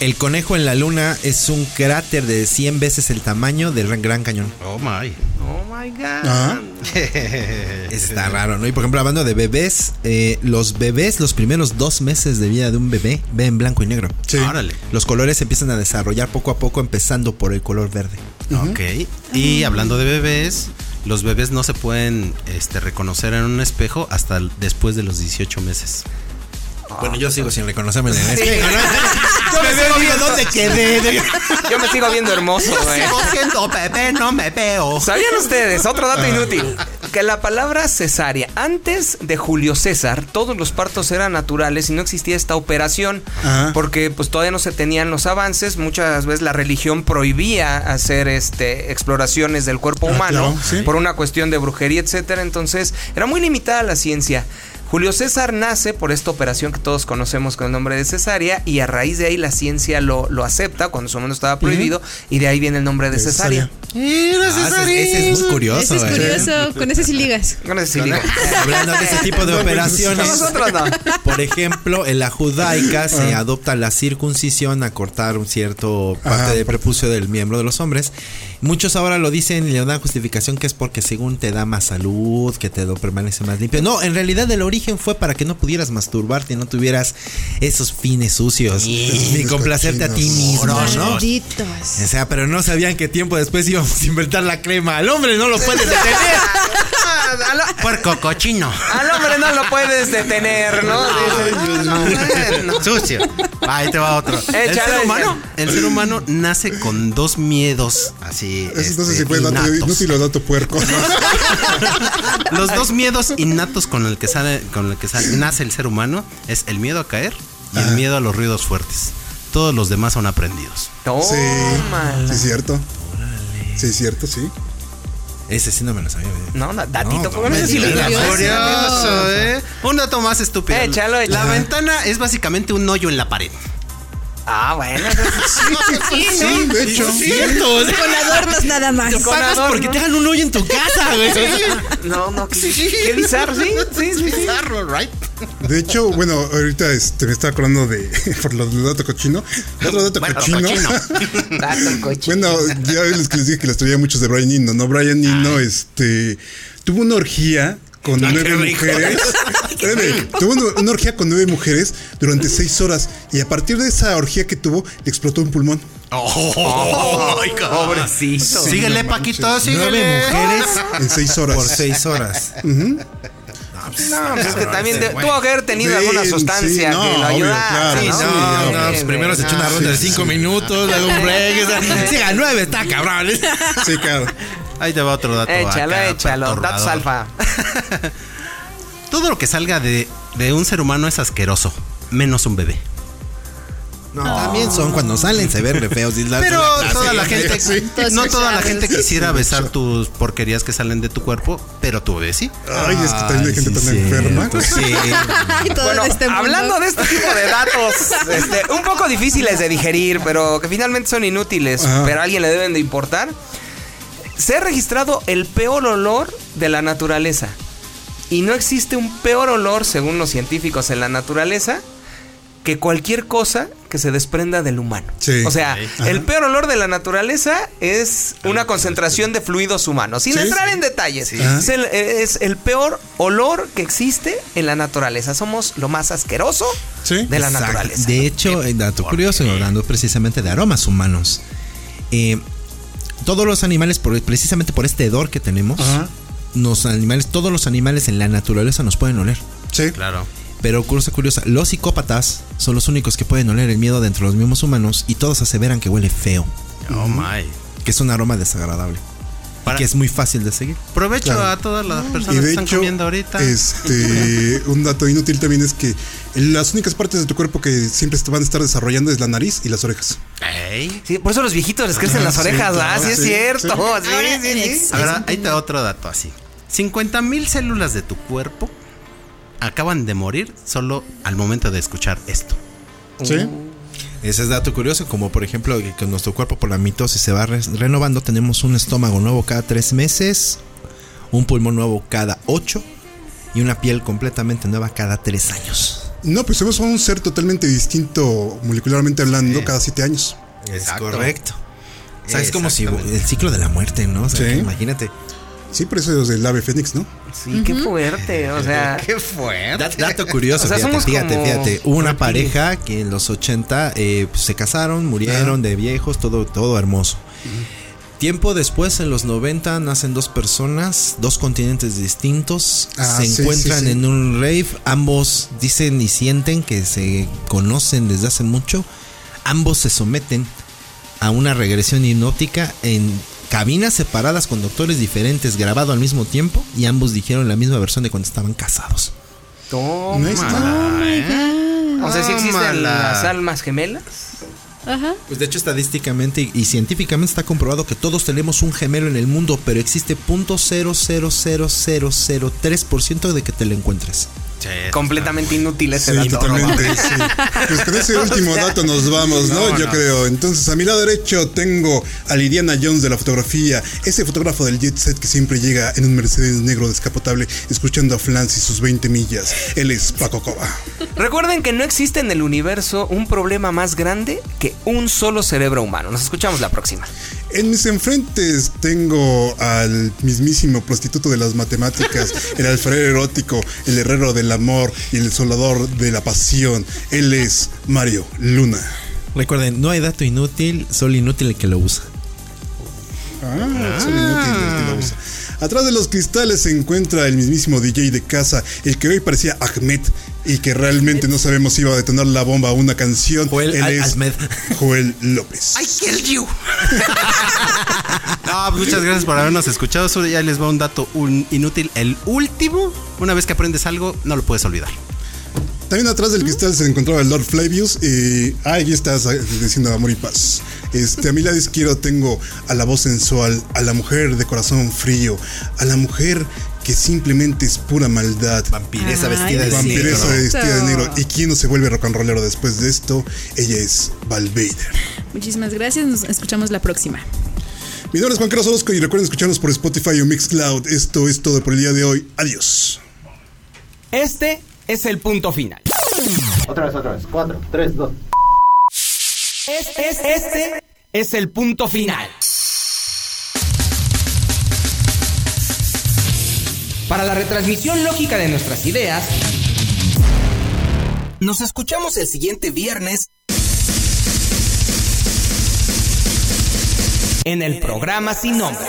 El conejo en la luna es un cráter de 100 veces el tamaño del Gran- Cañón. Oh my. Oh my god. Ajá. Está raro, ¿no? Y por ejemplo, hablando de bebés, eh, los bebés, los primeros dos meses de vida de un bebé, ven blanco y negro. Sí. Órale. Los colores se empiezan a desarrollar poco a poco, empezando por el color verde. Ok. Y hablando de bebés, los bebés no se pueden este, reconocer en un espejo hasta después de los 18 meses. Bueno, yo sigo sin reconocerme en el Sí. espejo, ¿no? Yo me veo, digo, ¿dónde quedé? Yo me sigo viendo hermoso, güey. siendo bebé, no me veo. ¿Sabían ustedes? Otro dato inútil. Que la palabra cesárea, antes de Julio César, todos los partos eran naturales y no existía esta operación. Ajá. Porque pues todavía no se tenían los avances. Muchas veces la religión prohibía hacer este exploraciones del cuerpo Ah, humano claro, sí. por una cuestión de brujería, etcétera. Entonces, era muy limitada la ciencia. Julio César nace por esta operación que todos conocemos con el nombre de cesárea y a raíz de ahí la ciencia lo, lo acepta cuando su mundo estaba prohibido y de ahí viene el nombre de cesárea. Ah, ese, ese es muy curioso. Ese es eh. curioso, con ese sí ligas. Con ese sí digo. Hablando de ese tipo de No, operaciones. Nosotros no. Por ejemplo, en la judaica se adopta la circuncisión a cortar un cierto parte Ajá. del prepucio del miembro de los hombres. Muchos ahora lo dicen y le dan justificación que es porque según te da más salud, que te lo permanece más limpio. No, en realidad el origen fue para que no pudieras masturbarte y no tuvieras esos fines sucios ni complacerte a ti mismo, ¿no? O sea, pero no sabían que tiempo después íbamos a inventar la crema. Al hombre no lo puedes detener. Puerco cochino. al hombre no lo puedes detener, ¿no? Bueno, Sucio. Ahí te va otro. El ser, humano, échale. el ser humano nace con dos miedos así. Eso no sé si fue dato inútil o dato puerco. Los dos miedos innatos con el que sale, con el que sale- nace el ser humano es el miedo a caer y el miedo a los ruidos fuertes. Todos los demás son aprendidos. Toma. Sí, sí, es cierto. Sí, es cierto, sí. Ese sí no me lo sabía. No, no, datito, No, ¿cómo no me ligas? Curioso, ¿eh? Un dato más estúpido. Échalo, La ventana es básicamente un hoyo en la pared. Ah, bueno. Sí, de hecho. Con adornos nada más. Con Pagas adorno. porque te hagan un hoyo en tu casa, güey. No, no, qué, qué bizarro, sí, sí, sí, sí. right? De hecho, bueno, ahorita este, me estaba acordando de. Por lo del dato cochino. Otro dato Bueno, cochino. cochino. Dato cochino. bueno, ya les, que les dije que les traía muchos de Brian Eno, ¿no? Brian Eno, este. Tuvo una orgía con nueve mujeres. Espérame, tuvo una, una orgía con nueve mujeres durante seis horas. Y a partir de esa orgía que tuvo, le explotó un pulmón. Pobrecito. Síguele, Paquito, síguele. Nueve mujeres En seis horas. por seis horas. No, pues es que también de- tuvo que haber tenido Sí, alguna sí, sustancia no, que lo ayudara. claro, Sí, no, no, no, pues primero se echó una ronda de cinco minutos, luego un break. o sea, Siga nueve, está cabrón. Sí, claro. Ahí te va otro dato. Échalo, acá, échalo. Datos alfa. Todo lo que salga de, de un ser humano es asqueroso, menos un bebé. No, también son cuando salen, se ven re feos. y la- Pero la- toda la gente, sí. no toda la gente quisiera besar tus porquerías que salen de tu cuerpo, pero tu bebé sí. Ay, es que también hay gente sí, tan sí, enferma. pues sí. Bueno, este hablando de este tipo de datos, este, un poco difíciles de digerir, pero que finalmente son inútiles, Ajá. pero a alguien le deben de importar. Se ha registrado el peor olor de la naturaleza. Y no existe un peor olor, según los científicos, en la naturaleza que cualquier cosa que se desprenda del humano. Sí. O sea, el peor olor de la naturaleza es una concentración de fluidos humanos. Sin Sí. entrar en detalles, es, el, es el peor olor que existe en la naturaleza. Somos lo más asqueroso Sí. de la Exacto. naturaleza. De hecho, dato curioso, hablando precisamente de aromas humanos. eh, todos los animales, por- precisamente por este hedor que tenemos, Ajá. Los animales, todos los animales en la naturaleza nos pueden oler. Sí. Claro. Pero cosa curiosa, los psicópatas son los únicos que pueden oler el miedo dentro de los mismos humanos y todos aseveran que huele feo, Oh my. que es un aroma desagradable. Para- Que es muy fácil de seguir. Provecho Claro. a todas las personas Y que están hecho, comiendo ahorita. este, un dato inútil también es que las únicas partes de tu cuerpo que siempre te van a estar desarrollando es la nariz y las orejas. Ey. Sí, por eso los viejitos les crecen las sí, orejas, claro, Sí, es cierto. sí. Sí, Ahora, sí, A ver, ahí te da otro dato así. 50 mil células de tu cuerpo acaban de morir solo al momento de escuchar esto. Sí. Ese es dato curioso, como por ejemplo que con nuestro cuerpo por la mitosis se va re- renovando, tenemos un estómago nuevo cada tres meses, un pulmón nuevo cada ocho y una piel completamente nueva cada tres años. No, pues somos un ser totalmente distinto molecularmente hablando cada siete años. Es Exacto. correcto. O sea, es como si el ciclo de la muerte, ¿no? O sea, Sí. que imagínate. Sí, por eso es del ave fénix, ¿no? Sí, qué fuerte. O sea, Qué fuerte. Dat- Dato curioso, O sea, fíjate, fíjate, como fíjate. Hubo una pareja que en los 80 eh, pues, se casaron, murieron de viejos, todo, todo hermoso. Tiempo después, en los 90, nacen dos personas, dos continentes distintos, Ah, se sí, encuentran sí, sí. en un rave, ambos dicen y sienten que se conocen desde hace mucho, ambos se someten a una regresión hipnótica en cabinas separadas con doctores diferentes, grabado al mismo tiempo, y ambos dijeron la misma versión de cuando estaban casados. toma. No está. O sea, sí existen las almas gemelas. Ajá. Pues de hecho estadísticamente y- y científicamente está comprobado que todos tenemos un gemelo en el mundo, pero existe .0000003% de que te lo encuentres. Completamente inútil ese Sí, dato. totalmente, sí. Pues con ese último dato nos vamos, ¿no? Yo creo. Entonces, a mi lado derecho tengo a Lidiana Jones de la fotografía, ese fotógrafo del jet set que siempre llega en un Mercedes negro descapotable escuchando a Flans y sus 20 millas. Él es Paco Coba. Recuerden que no existe en el universo un problema más grande que un solo cerebro humano. Nos escuchamos la próxima. En mis enfrentes tengo al mismísimo prostituto de las matemáticas, el alfarero erótico, el herrero del amor y el soldador de la pasión. Él es Mario Luna. Recuerden, no hay dato inútil, solo inútil el que lo usa. Ah, son inútiles el que lo usa. Atrás de los cristales se encuentra el mismísimo DJ de casa, el que hoy parecía Ahmed y que realmente no sabemos si iba a detonar la bomba a una canción. Joel Él es Ahmed. Joel López. killed you. No, pues muchas gracias por habernos escuchado. Ya les va un dato un- inútil. El último, una vez que aprendes algo, no lo puedes olvidar. También atrás del cristal se encontraba el Lord Flavius. Y ah, ahí estás diciendo amor y paz. Este, a mi lado izquierdo tengo a la voz sensual, a la mujer de corazón frío, a la mujer que simplemente es pura maldad. Vampiresa vestida de Vampiresa negro. vestida de negro. ¿Y quién no se vuelve rock and rollero después de esto? Ella es Val Vader. Muchísimas gracias. Nos escuchamos la próxima. Mi nombre es Juan Carlos Orozco y recuerden escucharnos por Spotify o Mixcloud. Esto es todo por el día de hoy. Adiós. Este es el punto final. Otra vez, otra vez. Cuatro, tres, dos. Es- es- este es el punto final. Para la retransmisión lógica de nuestras ideas, nos escuchamos el siguiente viernes en el programa Sin Nombre.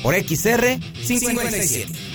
Por XR 557.